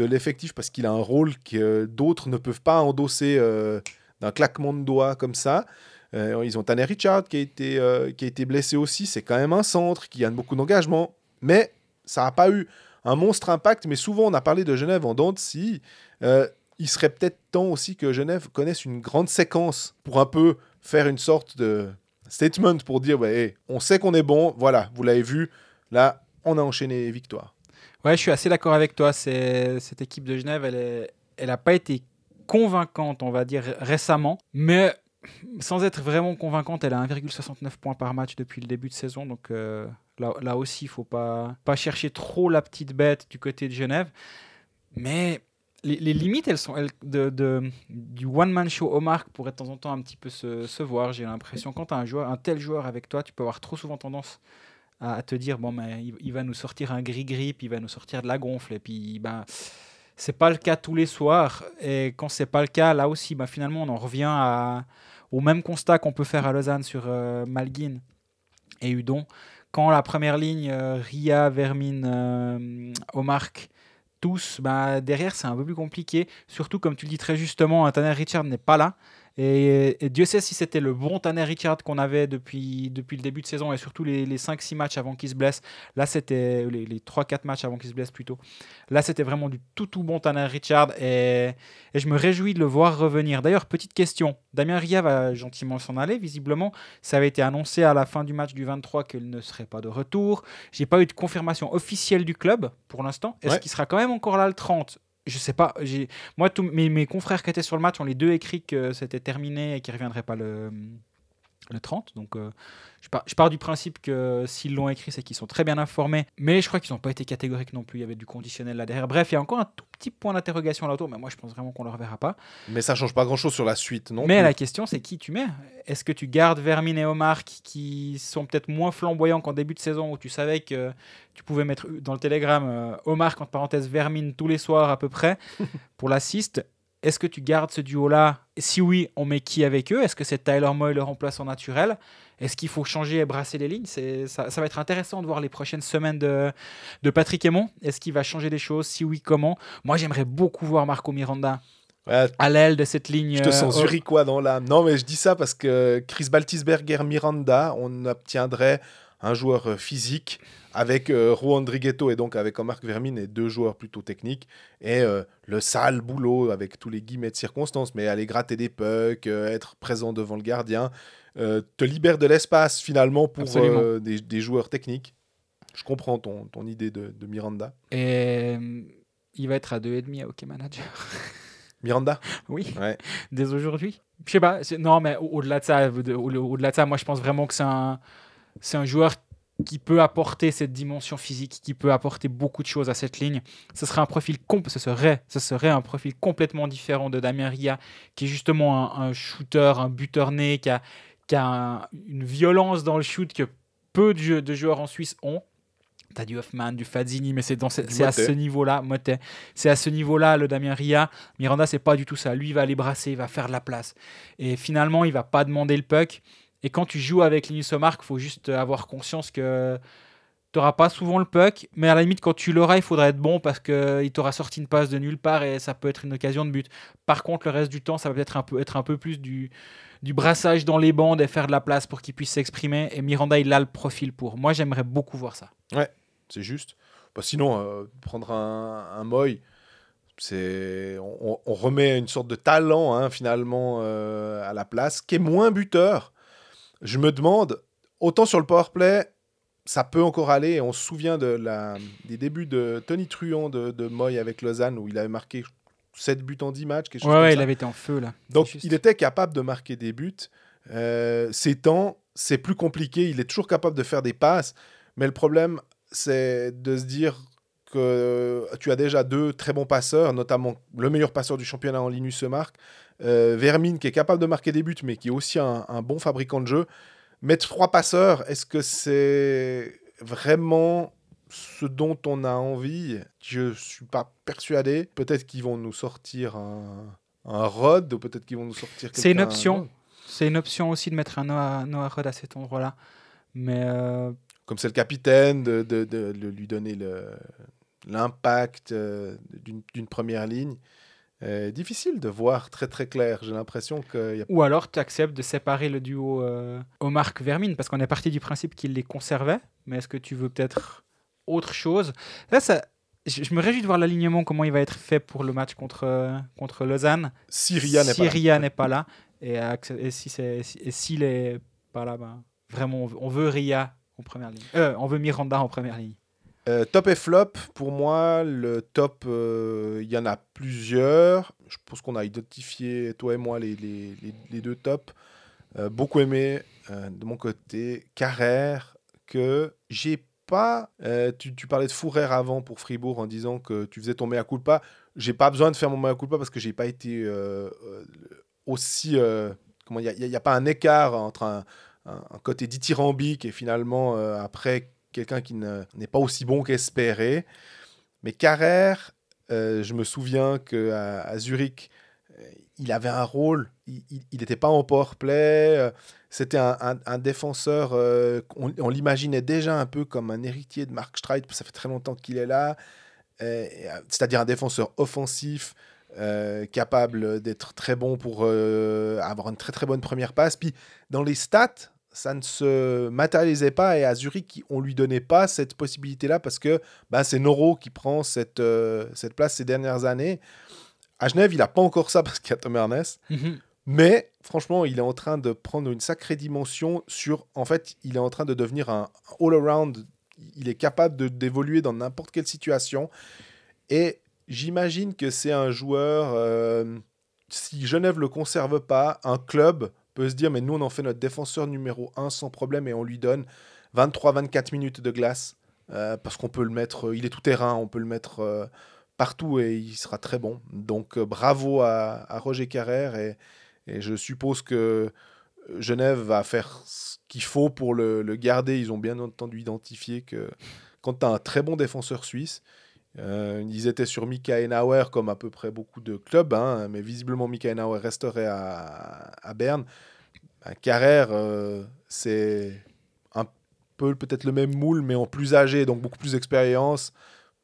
de l'effectif, parce qu'il a un rôle que d'autres ne peuvent pas endosser euh, d'un claquement de doigts comme ça. Euh, ils ont Tanner Richard qui a été, euh, qui a été blessé aussi. C'est quand même un centre qui a beaucoup d'engagement. Mais ça n'a pas eu un monstre impact, mais souvent on a parlé de Genève en dents. Euh, il serait peut-être temps aussi que Genève connaisse une grande séquence pour un peu faire une sorte de statement pour dire ouais, on sait qu'on est bon, voilà, vous l'avez vu, là on a enchaîné les victoires. Ouais, je suis assez d'accord avec toi. Cette équipe de Genève, elle n'a pas été convaincante, on va dire récemment, mais sans être vraiment convaincante, elle a 1,69 points par match depuis le début de saison. Donc euh, là, là aussi, il faut pas pas chercher trop la petite bête du côté de Genève. Mais les, limites, elles sont elles, de, de- du one-man show au marque pourrait de temps en temps un petit peu se, se voir. J'ai l'impression quand tu as un, joueur, un tel joueur avec toi, tu peux avoir trop souvent tendance à, te dire bon, mais il, va nous sortir un gris-gris, il va nous sortir de la gonfle. Et puis, ben, c'est pas le cas tous les soirs. Et quand c'est pas le cas, là aussi, ben, finalement, on en revient à, au même constat qu'on peut faire à Lausanne sur euh, Malguin et Udon. Quand la première ligne, euh, Ria, Vermine, euh, Omark, tous, bah, derrière, c'est un peu plus compliqué. Surtout, comme tu le dis très justement, Tanner Richard n'est pas là. Et, et Dieu sait si c'était le bon Tanner Richard qu'on avait depuis, depuis le début de saison et surtout les, les 5-6 matchs avant qu'il se blesse. Là, c'était les, les 3-4 matchs avant qu'il se blesse plutôt. Là, c'était vraiment du tout tout bon Tanner Richard et, et je me réjouis de le voir revenir. D'ailleurs, petite question. Damien Ria va gentiment s'en aller, visiblement. Ça avait été annoncé à la fin du match du 23 qu'il ne serait pas de retour. J'ai pas eu de confirmation officielle du club pour l'instant. Est-ce Ouais. qu'il sera quand même encore là le 30 je sais pas. Moi, tous mes, confrères qui étaient sur le match ont les deux écrit que c'était terminé et qu'il ne reviendrait pas le, le 30. Donc, euh, je, pars, je pars du principe que s'ils l'ont écrit, c'est qu'ils sont très bien informés. Mais je crois qu'ils n'ont pas été catégoriques non plus. Il y avait du conditionnel là derrière. Bref, il y a encore un tout petit point d'interrogation là autour. Mais moi, je pense vraiment qu'on ne le reverra pas. Mais ça change pas grand-chose sur la suite, non mais plus. la question, c'est qui tu mets? Est-ce que tu gardes Vermin et Omar qui, sont peut-être moins flamboyants qu'en début de saison où tu savais que tu pouvais mettre dans le télégramme euh, Omar, entre parenthèses, Vermin tous les soirs à peu près *laughs* pour l'assist? Est-ce que tu gardes ce duo-là? Si oui, on met qui avec eux? Est-ce que c'est Tyler Moy le remplaçant naturel? Est-ce qu'il faut changer et brasser les lignes? Ça, ça va être intéressant de voir les prochaines semaines de, de Patrick Aymon. Est-ce qu'il va changer des choses? Si oui, comment? Moi, j'aimerais beaucoup voir Marco Miranda Ouais, à l'aile de cette ligne. je te euh, sens au- zurichois dans l'âme. Non, mais je dis ça parce que Chris Baltisberger, Miranda, on obtiendrait un joueur euh, physique avec euh, Juan Driguetto et donc avec Marc Vermin et deux joueurs plutôt techniques et euh, le sale boulot avec tous les guillemets de circonstances mais aller gratter des pucks euh, être présent devant le gardien euh, te libère de l'espace finalement pour des, des joueurs techniques je comprends ton, ton idée de, de Miranda Et il va être à 2,5 à OK Manager. *laughs* Miranda? Oui, Ouais. dès aujourd'hui. Je sais pas. Non, mais au- au-delà de ça, de- au- au-delà de ça, moi je pense vraiment que c'est un, c'est un joueur qui peut apporter cette dimension physique, qui peut apporter beaucoup de choses à cette ligne. Ce serait un profil ce serait, ce serait un profil complètement différent de Damien Ria, qui est justement un, un shooter, un buteur né, qui a, qui a un- une violence dans le shoot que peu de, jeux- de joueurs en Suisse ont. T'as du Hoffman, du Fazzini, mais c'est à ce niveau-là, Motet. C'est à ce niveau-là le Damien Ria. Miranda, c'est pas du tout ça. Lui, il va aller brasser, il va faire de la place. Et finalement, il va pas demander le puck. Et quand tu joues avec Linus Omark, il faut juste avoir conscience que tu n'auras pas souvent le puck, mais à la limite, quand tu l'auras, il faudra être bon parce qu'il t'aura sorti une passe de nulle part et ça peut être une occasion de but. Par contre, le reste du temps, ça va peut-être un peu, être un peu plus du, brassage dans les bandes et faire de la place pour qu'il puisse s'exprimer. Et Miranda, il a le profil pour. Moi, j'aimerais beaucoup voir ça. c'est juste. Bah, sinon, euh, prendre un, Moy, c'est on, on remet une sorte de talent hein, finalement euh, à la place, qui est moins buteur. Je me demande, autant sur le powerplay, ça peut encore aller. et On se souvient de la, des débuts de Tony Truant de, de Moy avec Lausanne, où il avait marqué 7 buts en 10 matchs, quelque chose Ouais, comme ouais, ça. il avait été en feu là. Donc, il était capable de marquer des buts. Euh, ces temps, c'est plus compliqué. Il est toujours capable de faire des passes. Mais le problème, c'est de se dire que tu as déjà deux très bons passeurs, notamment le meilleur passeur du championnat en Linus Mark, euh, Vermin qui est capable de marquer des buts, mais qui est aussi un, un bon fabricant de jeu. Mettre trois passeurs, est-ce que c'est vraiment ce dont on a envie? Je suis pas persuadé. Peut-être qu'ils vont nous sortir un, un Rod, ou peut-être qu'ils vont nous sortir. C'est une option. C'est une option aussi de mettre un Noah, Noah Rod à cet endroit-là. Mais euh, Comme c'est le capitaine, de, de- de- de lui donner l'impact euh, d'une première ligne. Euh, difficile de voir très très clair. J'ai l'impression y a Ou alors tu acceptes de séparer le duo euh, Omar Vermin parce qu'on est parti du principe qu'il les conservait. Mais est-ce que tu veux peut-être autre chose? Là, ça, je, me réjouis de voir l'alignement, comment il va être fait pour le match contre, euh, contre Lausanne. N'est si pas là. Ria n'est pas là. Et, si c'est si- et s'il est pas là, ben, vraiment, on veut, on veut Ria en première ligne. Euh, on veut Miranda en première ligne. Euh, top et flop, pour moi, le top, euh, il y en a plusieurs. Je pense qu'on a identifié, toi et moi, les, deux tops. Euh, beaucoup aimé, de mon côté, Carrère, que j'ai pas... tu, parlais de Fourrer avant pour Fribourg en disant que tu faisais ton mea culpa. J'ai pas besoin de faire mon mea culpa parce que j'ai pas été aussi... comment Il n'y a, pas un écart entre un, un- côté dithyrambique et finalement, après, quelqu'un qui ne- n'est pas aussi bon qu'espéré. Mais Carrère, euh, je me souviens qu'à à Zurich, euh, il avait un rôle, il n'était pas en power play, euh, c'était un, défenseur, on, l'imaginait déjà un peu comme un héritier de Mark Streit, ça fait très longtemps qu'il est là, c'est-à-dire un défenseur offensif, capable d'être très bon pour avoir une très très bonne première passe. Puis dans les stats, ça ne se matérialisait pas et à Zurich, on lui donnait pas cette possibilité-là parce que bah, c'est Noro qui prend cette, euh, cette place ces dernières années. À Genève, il n'a pas encore ça *laughs* parce qu'il y a Tom Ernest. Mhm. Mais franchement, il est en train de prendre une sacrée dimension sur. En fait, il est en train de devenir un all-around. Il est capable d'évoluer dans n'importe quelle situation. Et j'imagine que c'est un joueur. euh, si Genève le conserve pas, un club peut se dire mais nous, on en fait notre défenseur numéro 1 sans problème et on lui donne 23-24 minutes de glace. euh, parce qu'on peut le mettre. Il est tout terrain, on peut le mettre. euh, Partout et il sera très bon. Donc euh, bravo à, Roger Carrère et, et je suppose que Genève va faire ce qu'il faut pour le, le garder. Ils ont bien entendu identifié que quand tu as un très bon défenseur suisse, euh, ils étaient sur Mika Enauer comme à peu près beaucoup de clubs, hein, mais visiblement Mika Enauer resterait à, à Berne. Ben, Carrère, euh, c'est un peu peut-être le même moule, mais en plus âgé, donc beaucoup plus d'expérience.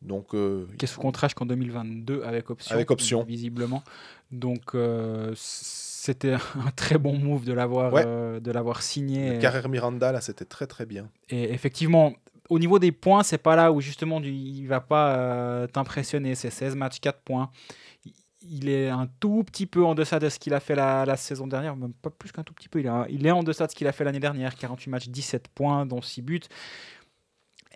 Donc, euh, qui est sous contrat jusqu'en 2022 avec option. Avec option. Visiblement. Donc, euh, c'était *laughs* un très bon move de l'avoir Ouais. euh, de l'avoir signé. le Carrère Miranda, là, c'était très très bien. Et effectivement, au niveau des points, c'est pas là où justement il va pas euh, t'impressionner. C'est 16 matchs, 4 points. Il- est un tout petit peu en deçà de ce qu'il a fait la, saison dernière, même pas plus qu'un tout petit peu. Il, est en deçà de ce qu'il a fait l'année dernière. 48 matchs, 17 points, dont 6 buts.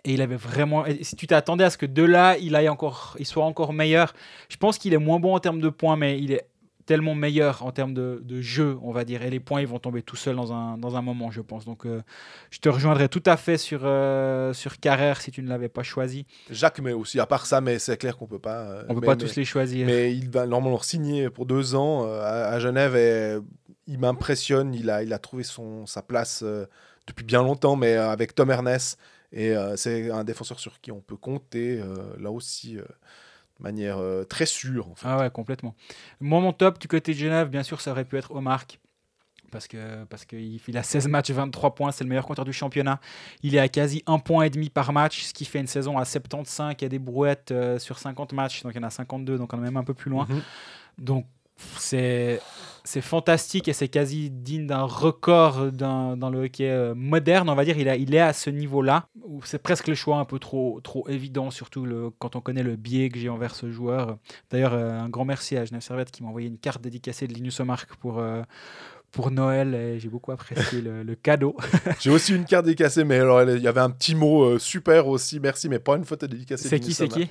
Et il avait vraiment. si tu t'attendais à ce que de là, il, aille encore, il soit encore meilleur, je pense qu'il est moins bon en termes de points, mais il est tellement meilleur en termes de, de jeu, on va dire. Et les points, ils vont tomber tout seuls dans un, dans un moment, je pense. Donc, euh, je te rejoindrai tout à fait sur, euh, sur Carrère si tu ne l'avais pas choisi. Jacques, mais aussi, à part ça, mais c'est clair qu'on peut pas. euh, On peut mais- pas mais- tous les choisir. Mais il va normalement le signer pour deux ans euh, à, à Genève et il m'impressionne. Il a, il a trouvé son, sa place depuis bien longtemps, mais avec Tom Ernest. Et c'est un défenseur sur qui on peut compter, là aussi, manière euh, très sûre. en fait. Ah ouais, complètement. Moi, mon top du côté de Genève, bien sûr, ça aurait pu être Omar. Parce que parce qu'il il a 16 matchs, 23 points, c'est le meilleur compteur du championnat. Il est à quasi un point et demi par match, ce qui fait une saison à 75. Il y a des brouettes euh, sur 50 matchs, donc il y en a 52, donc on est même un peu plus loin. Mhm. Donc c'est c'est fantastique et c'est quasi digne d'un record dans le hockey euh, moderne, on va dire. Il, a, il est à ce niveau-là, c'est presque le choix un peu trop, trop évident, surtout le, quand on connaît le biais que j'ai envers ce joueur. D'ailleurs, euh, un grand merci à Genève Servette qui m'a envoyé une carte dédicacée de Linus Omark pour, euh, pour Noël et j'ai beaucoup apprécié le, le cadeau. *laughs* J'ai aussi une carte dédicacée, mais alors il y avait un petit mot euh, super aussi, merci, mais pas une photo dédicacée. C'est de qui, c'est qui?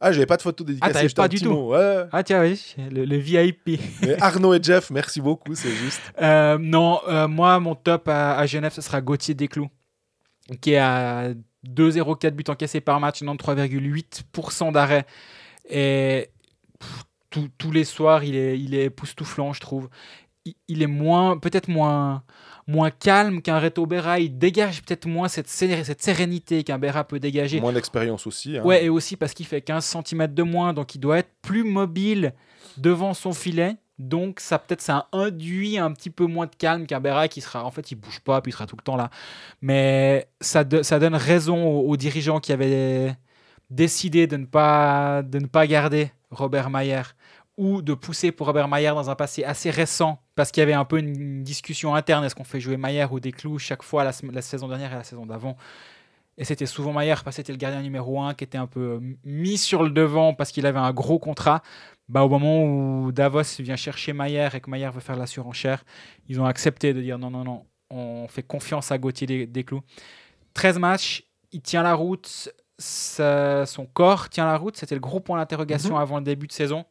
Ah, j'avais pas de photo dédicacée. un pas du tout ouais. Ah tiens, oui, le, le VIP. Mais Arnaud et Jeff, merci beaucoup, c'est juste. *laughs* Euh, non, euh, moi, mon top à, à Genève, ce sera Gauthier Desclous, qui est à 2,04 buts encaissés par match, 93,8% d'arrêt. Et pff, tous les soirs, il est, il est époustouflant, je trouve. Il, il est moins, peut-être moins, moins calme qu'un Reto Berra. Il dégage peut-être moins cette, sé- cette sérénité qu'un Berra peut dégager. Moins d'expérience aussi. hein. Ouais, et aussi parce qu'il fait 15 cm de moins, donc il doit être plus mobile devant son filet. Donc ça peut-être ça induit un petit peu moins de calme qu'un Berra qui sera en fait il bouge pas puis il sera tout le temps là. Mais ça, ça donne raison aux, aux dirigeants qui avaient décidé de ne pas de ne pas garder Robert Mayer ou de pousser pour Robert Mayer dans un passé assez récent parce qu'il y avait un peu une discussion interne est-ce qu'on fait jouer Mayer ou Desclous chaque fois la, saison dernière et la saison d'avant et c'était souvent Mayer parce que c'était le gardien numéro 1 qui était un peu euh, mis sur le devant parce qu'il avait un gros contrat. Bah, au moment où Davos vient chercher Mayer et que Mayer veut faire la surenchère, ils ont accepté de dire non, non, non, on fait confiance à Gauthier Des- Desclous. 13 matchs, il tient la route, son corps tient la route. C'était le gros point d'interrogation Mhm. avant le début de saison.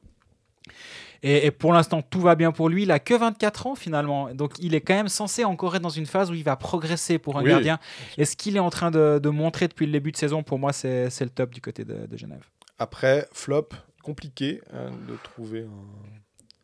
Et, et pour l'instant, tout va bien pour lui. Il a que 24 ans finalement. Donc il est quand même censé encore être dans une phase où il va progresser pour un Oui. gardien. Et ce qu'il est en train de, de montrer depuis le début de saison, pour moi, c'est le top du côté de, de Genève. Après, flop, compliqué hein, de trouver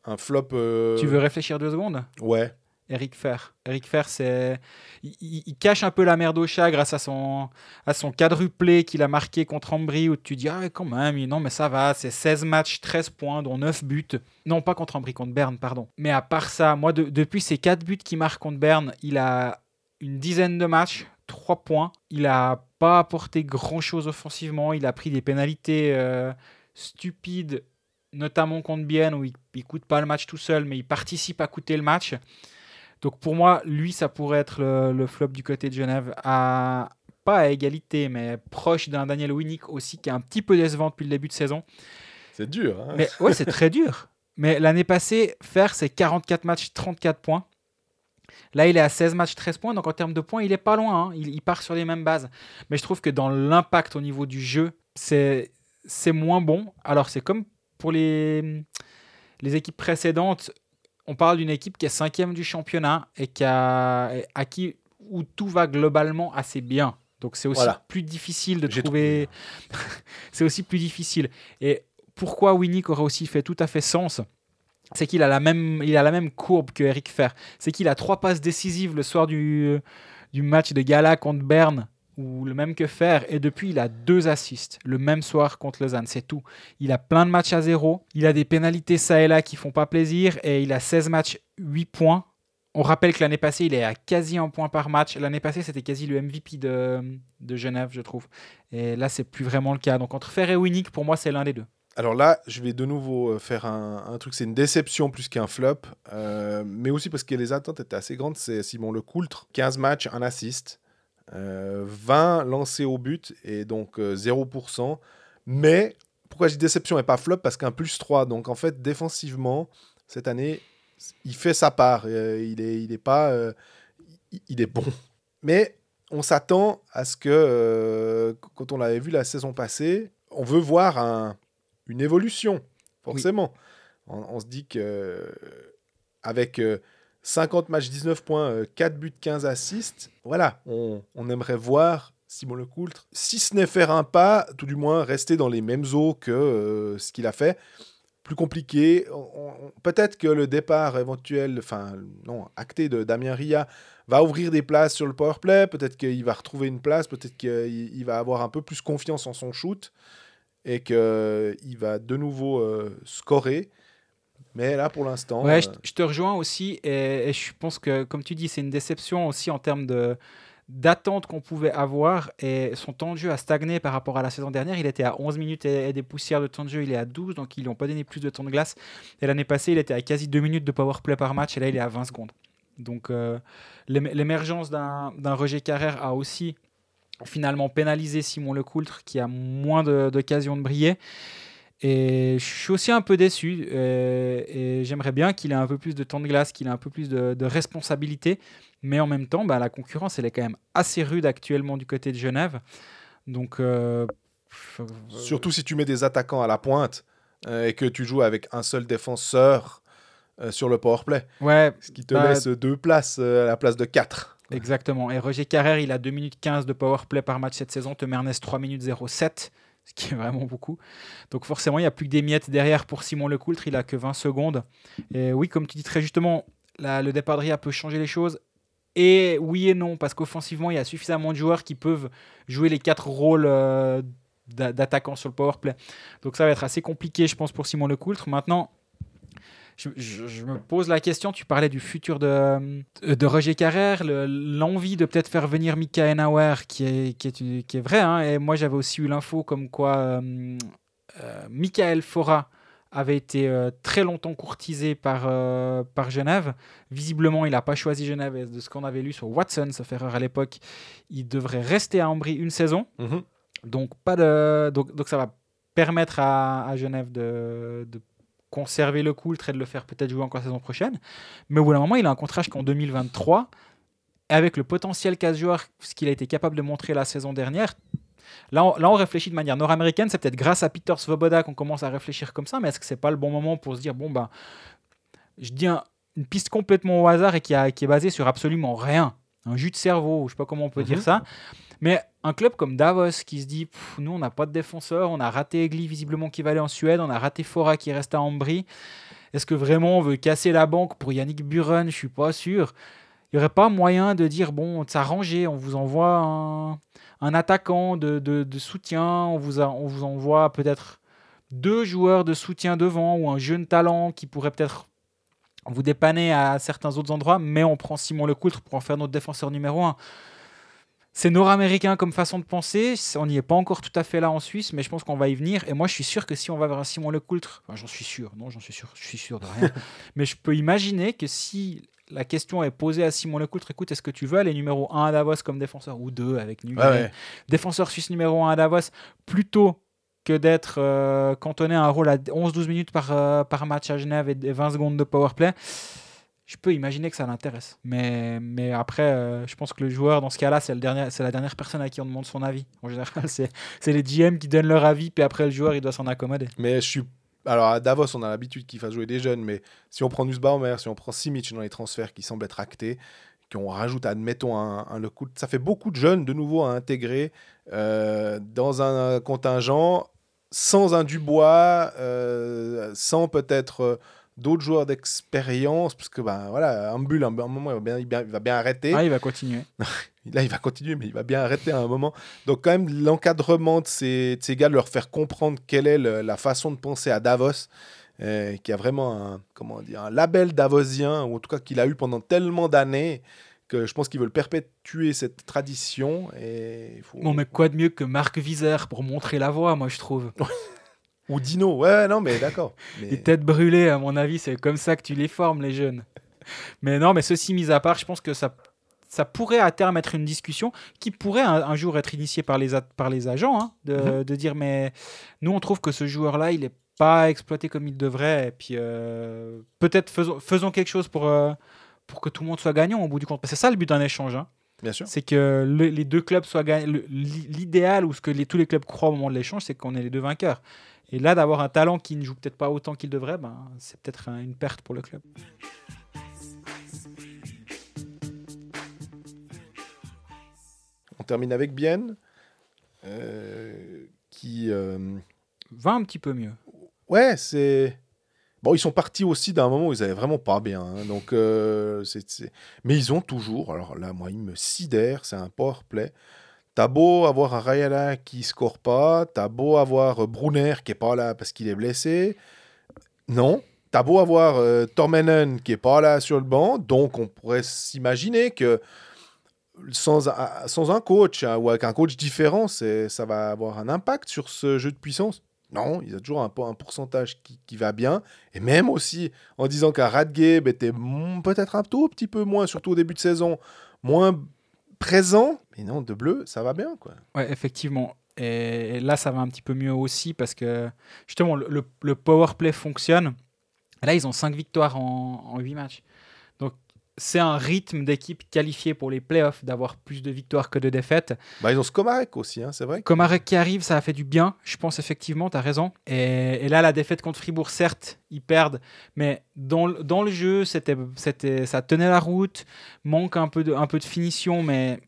un, un flop. euh, Tu veux réfléchir deux secondes? Ouais. Eric Fer. Eric Fer, c'est. Il, cache un peu la merde au chat grâce à son, à son quadruplé qu'il a marqué contre Ambry, où tu dis, ah, quand même, non, mais ça va, c'est 16 matchs, 13 points, dont 9 buts. Non, pas contre Ambry, contre Berne, pardon. Mais à part ça, moi, de- depuis ces 4 buts qu'il marque contre Berne, il a une dizaine de matchs, 3 points. Il a pas apporté grand chose offensivement. Il a pris des pénalités euh, stupides notamment contre Bienne, où il ne coûte pas le match tout seul, mais il participe à coûter le match. Donc pour moi, lui, ça pourrait être le, le flop du côté de Genève, à, pas à égalité, mais proche d'un Daniel Winnick aussi, qui est un petit peu décevant depuis le début de saison. C'est dur. hein. Mais ouais, c'est très dur. Mais l'année passée, faire ses 44 matchs, 34 points. Là, il est à 16 matchs, 13 points. Donc en termes de points, il est pas loin. hein. Il, il part sur les mêmes bases. Mais je trouve que dans l'impact au niveau du jeu, c'est c'est moins bon. Alors c'est comme pour les, les équipes précédentes. On parle d'une équipe qui est cinquième du championnat et qui a, à qui, où tout va globalement assez bien. Donc c'est aussi Voilà. plus difficile de trouver. *laughs* c'est aussi plus difficile. Et pourquoi Winnick aurait aussi fait tout à fait sens c'est qu'il a la même, il a la même courbe que Eric Fer. C'est qu'il a trois passes décisives le soir du, du match de gala contre Berne, ou le même que Fer, et depuis il a deux assists le même soir contre Lausanne, c'est tout. Il a plein de matchs à zéro, il a des pénalités ça et là qui font pas plaisir, et il a 16 matchs, 8 points. On rappelle que l'année passée, il est à quasi un point par match. L'année passée, c'était quasi le MVP de, de Genève, je trouve. Et là, c'est plus vraiment le cas. Donc entre Fer et Winnick, pour moi, c'est l'un des deux. Alors là, je vais de nouveau euh, faire un, truc, c'est une déception plus qu'un flop, euh, mais aussi parce que les attentes étaient assez grandes. C'est Simon Lecoultre, 15 matchs, un assist, 20 lancés au but et donc euh, 0%. Mais pourquoi je dis déception et pas flop? Parce qu'un plus 3. Donc en fait, défensivement, cette année, il fait sa part. Euh, il, est, il est pas. euh, il- est bon. Mais on s'attend à ce que, euh, quand on l'avait vu la saison passée, on veut voir un, une évolution, forcément. On, on se dit que euh, avec euh, 50 matchs, 19 points, euh, 4 buts, 15 assists, voilà, on, on aimerait voir Simon Lecoultre, si ce n'est faire un pas, tout du moins rester dans les mêmes eaux que euh, ce qu'il a fait. Plus compliqué. Peut-être que le départ éventuel, enfin, non, acté de Damien Ria va ouvrir des places sur le powerplay. Peut-être qu'il va retrouver une place. Peut-être qu'il il va avoir un peu plus confiance en son shoot et qu'il va de nouveau euh, scorer. Mais là, pour l'instant, Ouais, euh, je, je te rejoins aussi et, et je pense que, comme tu dis, c'est une déception aussi en termes de d'attente qu'on pouvait avoir et son temps de jeu a stagné par rapport à la saison dernière. Il était à 11 minutes et, et des poussières de temps de jeu, il est à 12, donc ils lui ont pas donné plus de temps de glace. Et l'année passée, il était à quasi 2 minutes de power play par match et là, il est à 20 secondes. Donc euh, l'ém- l'émergence d'un Roger Carrère a aussi finalement pénalisé Simon Lecoultre qui a moins de- d'occasions de briller. Et je suis aussi un peu déçu. euh, et j'aimerais bien qu'il ait un peu plus de temps de glace, qu'il ait un peu plus de, de responsabilité. Mais en même temps, bah, la concurrence, elle est quand même assez rude actuellement du côté de Genève. Donc, euh, surtout si tu mets des attaquants à la pointe euh, et que tu joues avec un seul défenseur euh, sur le powerplay, ouais, ce qui te Bah, laisse deux places à la place de quatre. exactement. Et Roger Carrère, il a 2 minutes 15 de power play par match cette saison. Tom Ernest, 3 minutes 07, *laughs* ce qui est vraiment beaucoup. Donc, forcément, il n'y a plus que des miettes derrière pour Simon Lecoultre. Il a que 20 secondes. Et oui, comme tu dis très justement, le départ de Ria peut changer les choses. Et oui et non, parce qu'offensivement, il y a suffisamment de joueurs qui peuvent jouer les quatre rôles euh, d'a- d'attaquant sur le power play. Donc ça va être assez compliqué, je pense, pour Simon Lecoultre. Maintenant, je, je- je me pose la question, tu parlais du futur de, de Roger Carrère, le- l'envie de peut-être faire venir Mika Enauer, qui est, qui est, qui est vrai. hein, et moi, j'avais aussi eu l'info comme quoi euh, euh, Michael Fora avait été euh, très longtemps courtisé par, euh, par Genève. Visiblement, il n'a pas choisi Genève. Et de ce qu'on avait lu sur Watson, sauf erreur à l'époque, il devrait rester à Ambry une saison. Mhm. Donc, pas de... donc, donc ça va permettre à, à Genève de, de conserver le coultre et de le faire peut-être jouer encore la saison prochaine. Mais au bout d'un moment, il a un contrat jusqu'en 2023. Et avec le potentiel qu'a ce joueur, ce qu'il a été capable de montrer la saison dernière, là on, là, on réfléchit de manière nord-américaine. C'est peut-être grâce à Peter Svoboda qu'on commence à réfléchir comme ça. Mais est-ce que c'est pas le bon moment pour se dire, bon, ben, je dis un- une piste complètement au hasard et qui, a- qui est basée sur absolument rien. Un jus de cerveau, je sais pas comment on peut dire Mhm. ça. Mais un club comme Davos qui se dit, nous on n'a pas de défenseur, on a raté Egli visiblement qui va aller en Suède, on a raté Fora qui reste à Ambry. Est-ce que vraiment on veut casser la banque pour Yannick Buren? Je suis pas sûr. Il n'y aurait pas moyen de dire, bon, de s'arranger, on vous envoie un, attaquant de, soutien, on vous, envoie peut-être deux joueurs de soutien devant ou un jeune talent qui pourrait peut-être vous dépanner à certains autres endroits, mais on prend Simon Lecoultre pour en faire notre défenseur numéro un. C'est nord-américain comme façon de penser. On n'y est pas encore tout à fait là en Suisse, mais je pense qu'on va y venir. Et moi, je suis sûr que si on va vers Simon Lecoultre, enfin, j'en suis sûr, non, j'en suis sûr, je suis sûr de rien. *laughs* mais je peux imaginer que si la question est posée à Simon Lecoultre, écoute, est-ce que tu veux aller numéro 1 à Davos comme défenseur ou 2 avec Nugent, Ouais, ouais. défenseur suisse numéro 1 à Davos, plutôt que d'être euh, cantonné à un rôle à 11-12 minutes par, euh, par match à Genève et et 20 secondes de powerplay je peux imaginer que ça l'intéresse. Mais, mais après, euh, je pense que le joueur, dans ce cas-là, c'est, le la dernière personne à qui on demande son avis. En général, *laughs* c'est, les GM qui donnent leur avis, puis après, le joueur, il doit s'en accommoder. Mais je suis. Alors à Davos, on a l'habitude qu'il fasse jouer des jeunes, mais si on prend Nussbaumer, si on prend Simic dans les transferts qui semblent être actés, qu'on rajoute, admettons, un, un Lecoultre, ça fait beaucoup de jeunes de nouveau à intégrer euh, dans un contingent sans un Dubois, euh, sans peut-être d'autres joueurs d'expérience, parce que ben voilà, un bulle, à un moment, il va bien, il va- bien arrêter. Ah, il va continuer. *laughs* Là, il va continuer, mais il va bien arrêter à un moment. Donc, quand même, l'encadrement de ces, de ces gars, de leur faire comprendre quelle est le- la façon de penser à Davos, euh, qui a vraiment un, comment dire, un label davosien, ou en tout cas qu'il a eu pendant tellement d'années, que je pense qu'ils veulent perpétuer cette tradition. Et faut... Bon, mais quoi de mieux que Marc Wieser pour montrer la voie, moi, je trouve. *laughs* Ou Dino, ouais, non, mais d'accord. *laughs* Mais- Les têtes brûlées, à mon avis, c'est comme ça que tu les formes, les jeunes. Mais non, mais ceci mis à part, je pense que ça, ça pourrait à terme être une discussion qui pourrait un, un jour être initiée par les, par les agents, hein, de, Mhm. de dire, mais nous, on trouve que ce joueur-là, il n'est pas exploité comme il devrait. Et puis, euh, peut-être faisons, faisons quelque chose pour, euh, pour que tout le monde soit gagnant au bout du compte. Parce que C'est ça le but d'un échange. hein. C'est que le- les deux clubs soient l'i- L'idéal, ou ce que les- tous les clubs croient au moment de l'échange, c'est qu'on ait les deux vainqueurs. Et là, d'avoir un talent qui ne joue peut-être pas autant qu'il devrait, ben, c'est peut-être un- une perte pour le club. On termine avec Bienne, euh, qui. euh, Va un petit peu mieux. Ouais, c'est. Bon, ils sont partis aussi d'un moment où ils avaient vraiment pas bien. hein, donc, euh, Mais ils ont toujours. Alors là, moi, ils me sidèrent. C'est un power play. T'as beau avoir un Rayala qui score pas. T'as beau avoir euh, Brunner qui est pas là parce qu'il est blessé. Non. T'as beau avoir euh, Tormenen qui est pas là sur le banc. Donc, on pourrait s'imaginer que sans un, coach hein, ou avec un coach différent, ça va avoir un impact sur ce jeu de puissance. Non, il y a toujours un, po- un pourcentage qui, va bien. Et même aussi en disant qu'un Radgeb était mm, peut-être un tout petit peu moins, surtout au début de saison, moins présent. Mais non, de bleu, ça va bien. quoi. Ouais, effectivement. Et là, ça va un petit peu mieux aussi parce que justement, le, le- le power play fonctionne. Là, ils ont 5 victoires en, en 8 matchs. C'est un rythme d'équipe qualifiée pour les playoffs d'avoir plus de victoires que de défaites. Bah, ils ont Skomarek aussi, hein, c'est vrai. Comme Arek qui arrive, ça a fait du bien, je pense effectivement, tu as raison. Et, et là, la défaite contre Fribourg, certes, ils perdent, mais dans, le- dans le jeu, c'était, c'était, ça tenait la route, manque un peu de, un peu de finition, mais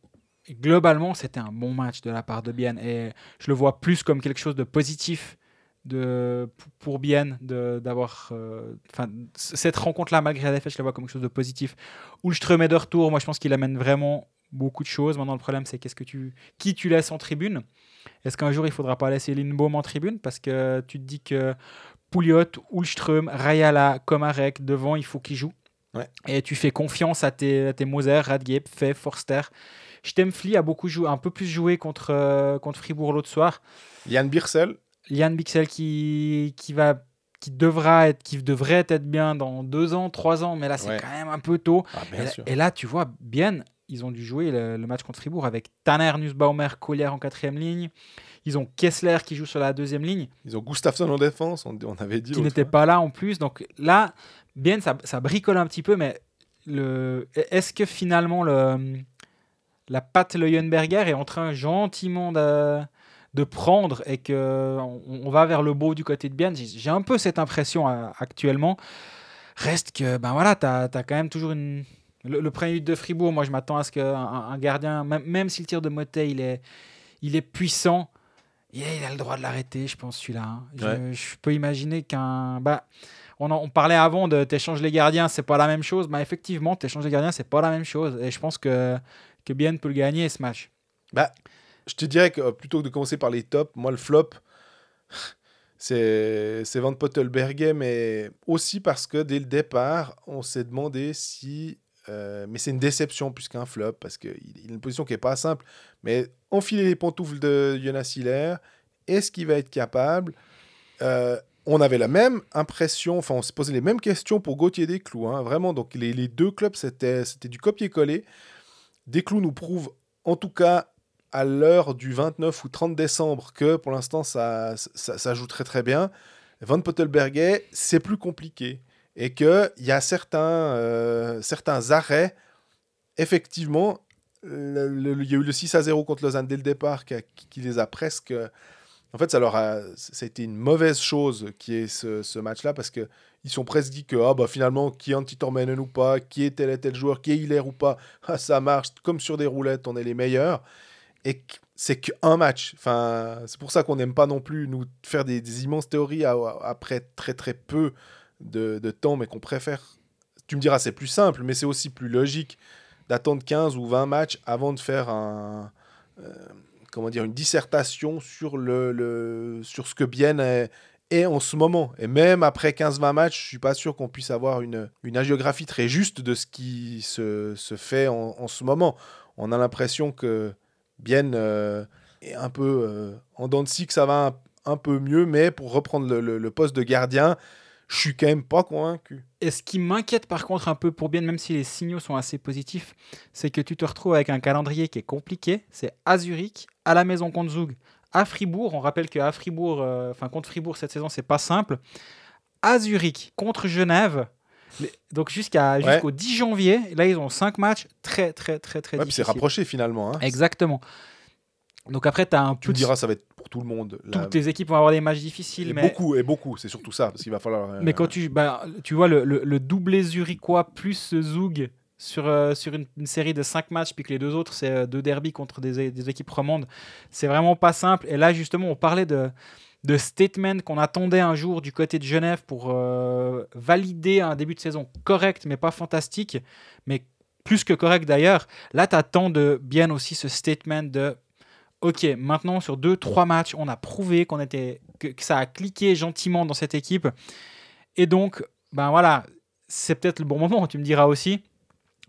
globalement, c'était un bon match de la part de Bienne. Et je le vois plus comme quelque chose de positif de, pour Bienne de, d'avoir. euh, cette rencontre-là, malgré la défaite, je la vois comme quelque chose de positif. Ulström est de retour, moi je pense qu'il amène vraiment beaucoup de choses. Maintenant, le problème, c'est qu'est-ce que tu, qui tu laisses en tribune? Est-ce qu'un jour, il faudra pas laisser Lindbaum en tribune? Parce que tu te dis que Pouliot, Ulström, Rayala, Komarek, devant, il faut qu'ils jouent. Ouais. Et tu fais confiance à tes, à tes Moser, Radgeb, Fay, Forster. Stemfli a beaucoup joué, un peu plus joué contre, euh, contre Fribourg l'autre soir. Yann Birsel, Lian Bixel qui, qui, va, qui, devra être, qui devrait être bien dans deux ans, trois ans, mais là, c'est Ouais. quand même un peu tôt. ah, Et, là, tu vois, bien, ils ont dû jouer le, le match contre Fribourg avec Tanner, Nussbaumer, Collier en quatrième ligne. Ils ont Kessler qui joue sur la deuxième ligne, Ils ont Gustafsson en défense, on, on avait dit. qui n'était pas là en plus. Donc là, bien, ça, ça bricole un petit peu, mais le, est-ce que finalement le, la patte Leuenberger est en train gentiment de, de prendre et que on, va vers le beau du côté de Bienne J'ai un peu cette impression euh, actuellement. Reste que, ben voilà, tu as, quand même toujours une. Le, le premier but de Fribourg, moi je m'attends à ce qu'un un, gardien, même, même si le tir de Motet il est, il est puissant, yeah, il a le droit de l'arrêter, je pense, celui-là. hein. Je- Ouais. Je, peux imaginer qu'un. Bah, on, en- on parlait avant de t'échanges les gardiens, c'est pas la même chose. Bah, effectivement, t'échanges les gardiens, c'est pas la même chose. Et je pense que, que Bien peut le gagner ce match. Je te dirais que euh, plutôt que de commencer par les tops, moi le flop, *laughs* c'est Van Pottelberger, mais aussi parce que dès le départ, on s'est demandé si Euh, mais c'est une déception plus qu'un flop parce qu'il il a une position qui n'est pas simple. Mais enfiler les pantoufles de Jonas Hiller, est-ce qu'il va être capable Euh, On avait la même impression, enfin on se posait les mêmes questions pour Gauthier Desclous. hein, vraiment, donc les, les deux clubs, c'était du copier-coller. Desclous nous prouve, en tout cas à l'heure du 29 ou 30 décembre, que pour l'instant ça, ça, ça joue très très bien. Van Pottelberger, c'est plus compliqué et qu'il y a certains, euh, certains arrêts, effectivement, il y a eu le 6 à 0 contre Lausanne dès le départ qui, les a presque... En fait, ça, leur a, ça a été une mauvaise chose qui est ce, ce match-là parce que ils sont presque dit que ah, bah, finalement, qui est Antitormenen ou pas, qui est tel et tel joueur, qui est Hilaire ou pas, *laughs* ah, ça marche comme sur des roulettes, on est les meilleurs. Et c'est qu'un match. Enfin, c'est pour ça qu'on n'aime pas non plus nous faire des, immenses théories après très très peu de, temps, mais qu'on préfère. Tu me diras, c'est plus simple, mais c'est aussi plus logique d'attendre 15 ou 20 matchs avant de faire un, euh, comment dire, une dissertation sur, le, sur ce que Bienne est, en ce moment. Et même après 15-20 matchs, je suis pas sûr qu'on puisse avoir une, une hagiographie très juste de ce qui se, se fait en ce moment. On a l'impression que Bienne euh, est un peu euh, en dents de que ça va un, peu mieux, mais pour reprendre le, poste de gardien, je suis quand même pas convaincu. Et ce qui m'inquiète par contre un peu pour bien, même si les signaux sont assez positifs, c'est que tu te retrouves avec un calendrier qui est compliqué. C'est à Zurich, à la maison contre Zug, à Fribourg. On rappelle qu'à Fribourg, euh, enfin contre Fribourg cette saison, c'est pas simple. À Zurich, contre Genève. Donc jusqu'à Ouais. jusqu'au 10 janvier, là ils ont 5 matchs très très très très Ouais, c'est rapproché finalement. hein. Exactement. Donc après, tu as un Tu me diras, ça va être pour tout le monde. là. Toutes les équipes vont avoir des matchs difficiles, Et mais beaucoup, et beaucoup, c'est surtout ça, parce qu'il va falloir. euh, Mais quand tu, bah, tu vois le, le, le doublé zurichois plus Zug sur, euh, sur une, une série de 5 matchs, puis que les deux autres, c'est euh, deux derbies contre des, des équipes romandes, c'est vraiment pas simple. Et là, justement, on parlait de, de statement qu'on attendait un jour du côté de Genève pour euh, valider un début de saison correct, mais pas fantastique, mais plus que correct d'ailleurs. Là, tu attends de bien aussi ce statement de Ok, maintenant sur deux, trois matchs, on a prouvé qu'on était que, que ça a cliqué gentiment dans cette équipe. Et donc, ben voilà, c'est peut-être le bon moment, tu me diras aussi.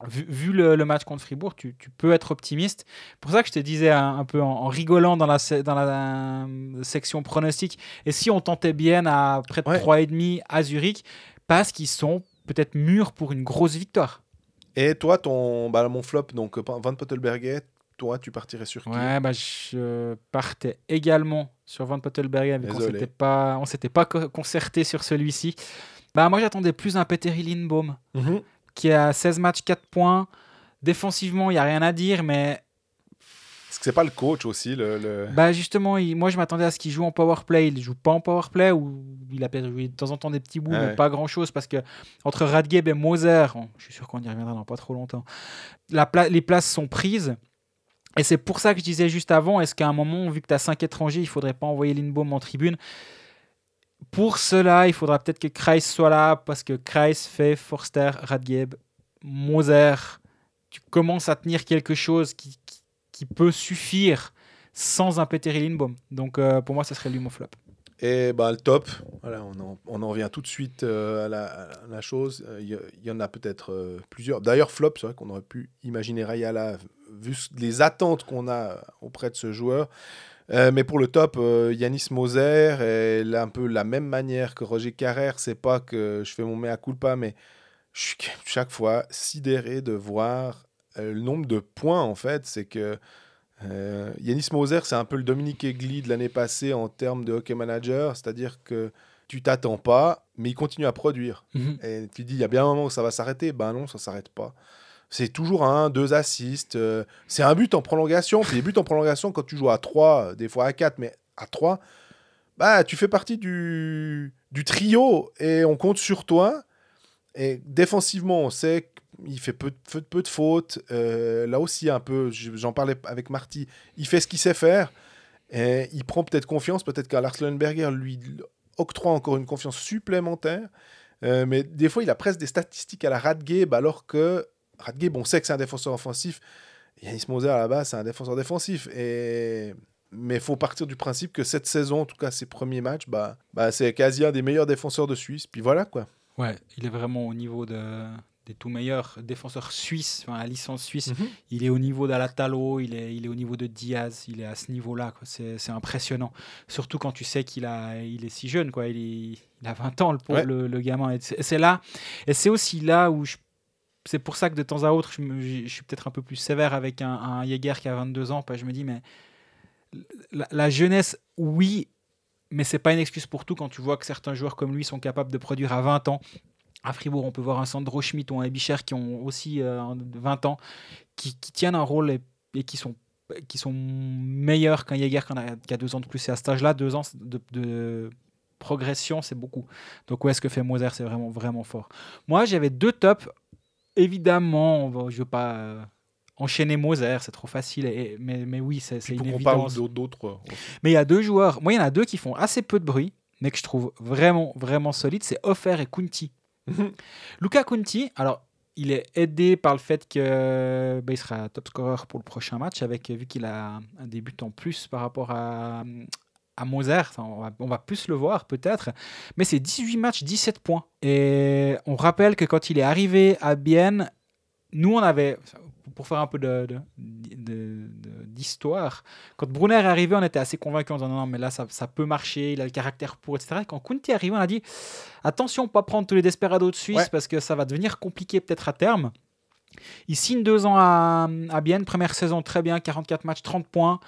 Vu, vu le, le match contre Fribourg, tu, tu peux être optimiste. pour ça que je te disais un, un peu en, en rigolant dans la, se- dans la euh, section pronostic, et si on tentait bien à près de Ouais. 3,5 à Zurich, parce qu'ils sont peut-être mûrs pour une grosse victoire. Et toi, ton, bah, mon flop, donc euh, Van Pottelberger, toi, tu partirais sur qui? Ouais, bah, je partais également sur Van Pottelberger, mais on Désolé. s'était pas, on s'était pas co- concerté sur celui-ci. Bah, moi, j'attendais plus un Petteri Lindbaum, Mhm. Qui a 16 matchs, 4 points. Défensivement, il n'y a rien à dire, mais Est-ce que c'est pas le coach aussi le, le- bah, justement, il- moi, je m'attendais à ce qu'il joue en powerplay. Il joue pas en powerplay, ou il a peut-être joué de temps en temps des petits bouts, Ah mais ouais. pas grand-chose, parce que entre Radgeb et Moser, on- je suis sûr qu'on y reviendra dans pas trop longtemps, la pla- les places sont prises. Et c'est pour ça que je disais juste avant, est-ce qu'à un moment, vu que tu as 5 étrangers, il faudrait pas envoyer Lindbaum en tribune? Pour cela, il faudra peut-être que Kreis soit là, parce que Kreis fait Forster, Radgeb, Moser. Tu commences à tenir quelque chose qui, qui, peut suffire sans un Peter Lindbaum. Donc euh, pour moi, ce serait lui mon flop. Et bah, le top, voilà, on, en, on en revient tout de suite euh, à, la, chose. Euh, Il y, y en a peut-être plusieurs. D'ailleurs, flop, c'est vrai qu'on aurait pu imaginer Rayala, vu les attentes qu'on a auprès de ce joueur. Euh, mais pour le top, euh, Yanis Moser est là un peu la même manière que Roger Carrère. C'est pas que je fais mon mea culpa, mais je suis chaque fois sidéré de voir euh, le nombre de points en fait. C'est que euh, Yanis Moser, c'est un peu le Dominique Egli de l'année passée en termes de hockey manager, c'est-à-dire que tu t'attends pas, mais il continue à produire. Et tu dis, il y a bien un moment où ça va s'arrêter. Ben non, ça s'arrête pas. C'est toujours un, deux assists. euh, c'est un but en prolongation. Puis les buts en prolongation, quand tu joues à 3, des fois à 4, mais à 3, bah, tu fais partie du, du trio et on compte sur toi. Et défensivement, on sait qu'il fait peu, peu, de fautes. Euh, là aussi, un peu, je- j'en parlais avec Marty, il fait ce qu'il sait faire. Et il prend peut-être confiance. Peut-être Lundberger lui octroie encore une confiance supplémentaire. Euh, mais des fois, il a presque des statistiques à la Radgeb, alors que Radgeb, on sait que c'est un défenseur offensif. Yanis Moser, à la base, c'est un défenseur défensif. Et... Mais il faut partir du principe que cette saison, en tout cas ses premiers matchs, bah, bah, c'est quasi un des meilleurs défenseurs de Suisse. Puis voilà, quoi. Ouais, il est vraiment au niveau de, des tout meilleurs défenseurs suisses, enfin, à licence suisse. Mhm. Il est au niveau d'Alatalo, il est, il est au niveau de Diaz, il est à ce niveau-là. C'est impressionnant. Surtout quand tu sais qu'il il est si jeune, quoi. Il, est- il a 20 ans, le, pauvre- Ouais. le, le gamin. C'est là, et c'est aussi là où je- c'est pour ça que de temps à autre, je, suis peut-être un peu plus sévère avec un, un Jäger qui a 22 ans. Je me dis, mais la, jeunesse, oui, mais c'est pas une excuse pour tout quand tu vois que certains joueurs comme lui sont capables de produire à 20 ans. À Fribourg, on peut voir un Sandro Schmidt ou un Ebicher qui ont aussi euh, 20 ans, qui, tiennent un rôle et, qui sont qui sont meilleurs qu'un Jäger qui, a, deux ans de plus. Et à cet âge-là, deux ans de, de progression, c'est beaucoup. Donc, ouais, ce que fait Moser, c'est vraiment, vraiment fort. Moi, j'avais deux tops. Évidemment, je ne veux pas euh, enchaîner Moser, c'est trop facile. Et, mais, mais oui, c'est une qu'on parle évidence. d'autres- euh, Mais il y a deux joueurs. Moi, il y en a deux qui font assez peu de bruit, mais que je trouve vraiment, vraiment solides. C'est Offer et Kunti. Luca Kunti, alors, il est aidé par le fait que bah, il sera top scorer pour le prochain match, avec vu qu'il a un début en plus par rapport à, à. Ça, On va, on va plus le voir peut-être. Mais c'est 18 matchs, 17 points. Et on rappelle que quand il est arrivé à Bienne, nous, on avait, pour faire un peu de- de- de- de- d'histoire, quand Brunner est arrivé, on était assez convaincus en disant non, non, mais là, ça, ça peut marcher, il a le caractère pour, etc. Et quand Kunti est arrivé, on a dit attention, pas prendre tous les desperados de Suisse Ouais. parce que ça va devenir compliqué peut-être à terme. Il signe deux ans à, à Bienne, première saison très bien, 44 matchs, 30 points,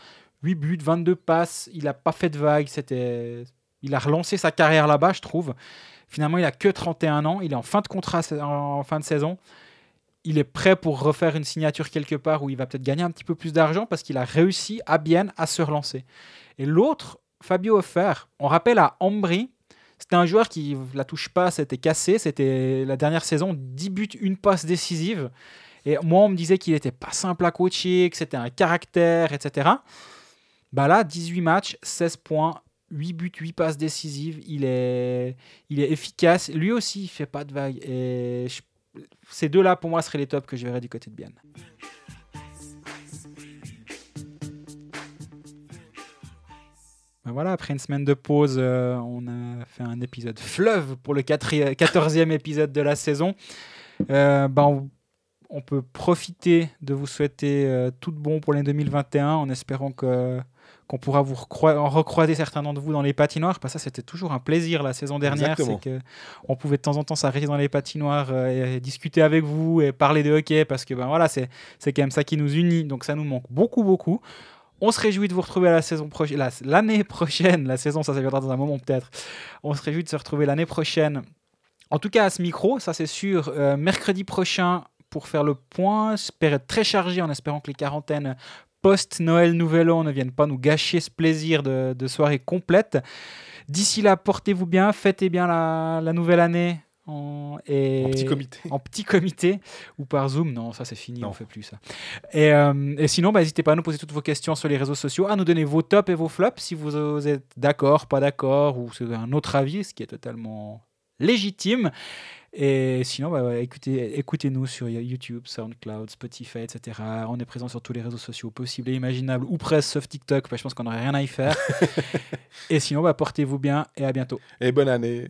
8 buts, 22 passes. Il n'a pas fait de vague, c'était... il a relancé sa carrière là-bas, je trouve. Finalement, il a que 31 ans, il est en fin de contrat en fin de saison il est prêt pour refaire une signature quelque part où il va peut-être gagner un petit peu plus d'argent parce qu'il a réussi à bien à se relancer. Et l'autre, Fabio Offer, on rappelle à Ambry, c'était un joueur qui la touche pas, c'était cassé, c'était la dernière saison, 10 buts, une passe décisive. Et moi, on me disait qu'il était pas simple à coacher, que c'était un caractère, etc. Bah là, 18 matchs, 16 points, 8 buts, 8 passes décisives. Il est, il est efficace. Lui aussi, il fait pas de vagues. Et ces deux-là, pour moi, seraient les tops que je verrais du côté de Bienne. Ben voilà, après une semaine de pause, euh, on a fait un épisode fleuve pour le 14e épisode de la saison. Euh, ben, on, peut profiter de vous souhaiter euh, tout bon pour l'année 2021 en espérant que qu'on pourra vous recroiser certains d'entre vous dans les patinoires. Parce que ça, c'était toujours un plaisir la saison dernière. C'est que on pouvait de temps en temps s'arrêter dans les patinoires euh, et discuter avec vous et parler de hockey parce que ben voilà, c'est c'est quand même ça qui nous unit. Donc ça nous manque beaucoup, beaucoup. On se réjouit de vous retrouver la saison prochaine, la- l'année prochaine. La saison, ça, ça viendra dans un moment peut-être. On se réjouit de se retrouver l'année prochaine. En tout cas, à ce micro, ça c'est sûr. Euh, mercredi prochain pour faire le point. Période très chargée en espérant que les quarantaines post-Noël, Nouvel An ne viennent pas nous gâcher ce plaisir de, de soirée complète. D'ici là, portez-vous bien, fêtez bien la, la nouvelle année. En, et En petit comité. en petit comité ou par Zoom. Non, ça c'est fini, Non. on fait plus ça. Et, euh, et sinon, bah, n'hésitez pas à nous poser toutes vos questions sur les réseaux sociaux, à nous donner vos tops et vos flops si vous euh, êtes d'accord, pas d'accord ou si vous avez un autre avis, ce qui est totalement légitime. Et sinon, bah, écoutez, écoutez-nous sur YouTube, SoundCloud, Spotify, etc. On est présent sur tous les réseaux sociaux possibles et imaginables, ou presque, sauf TikTok. Bah, je pense qu'on n'aurait rien à y faire. *laughs* et sinon, bah, portez-vous bien et à bientôt. Et bonne année.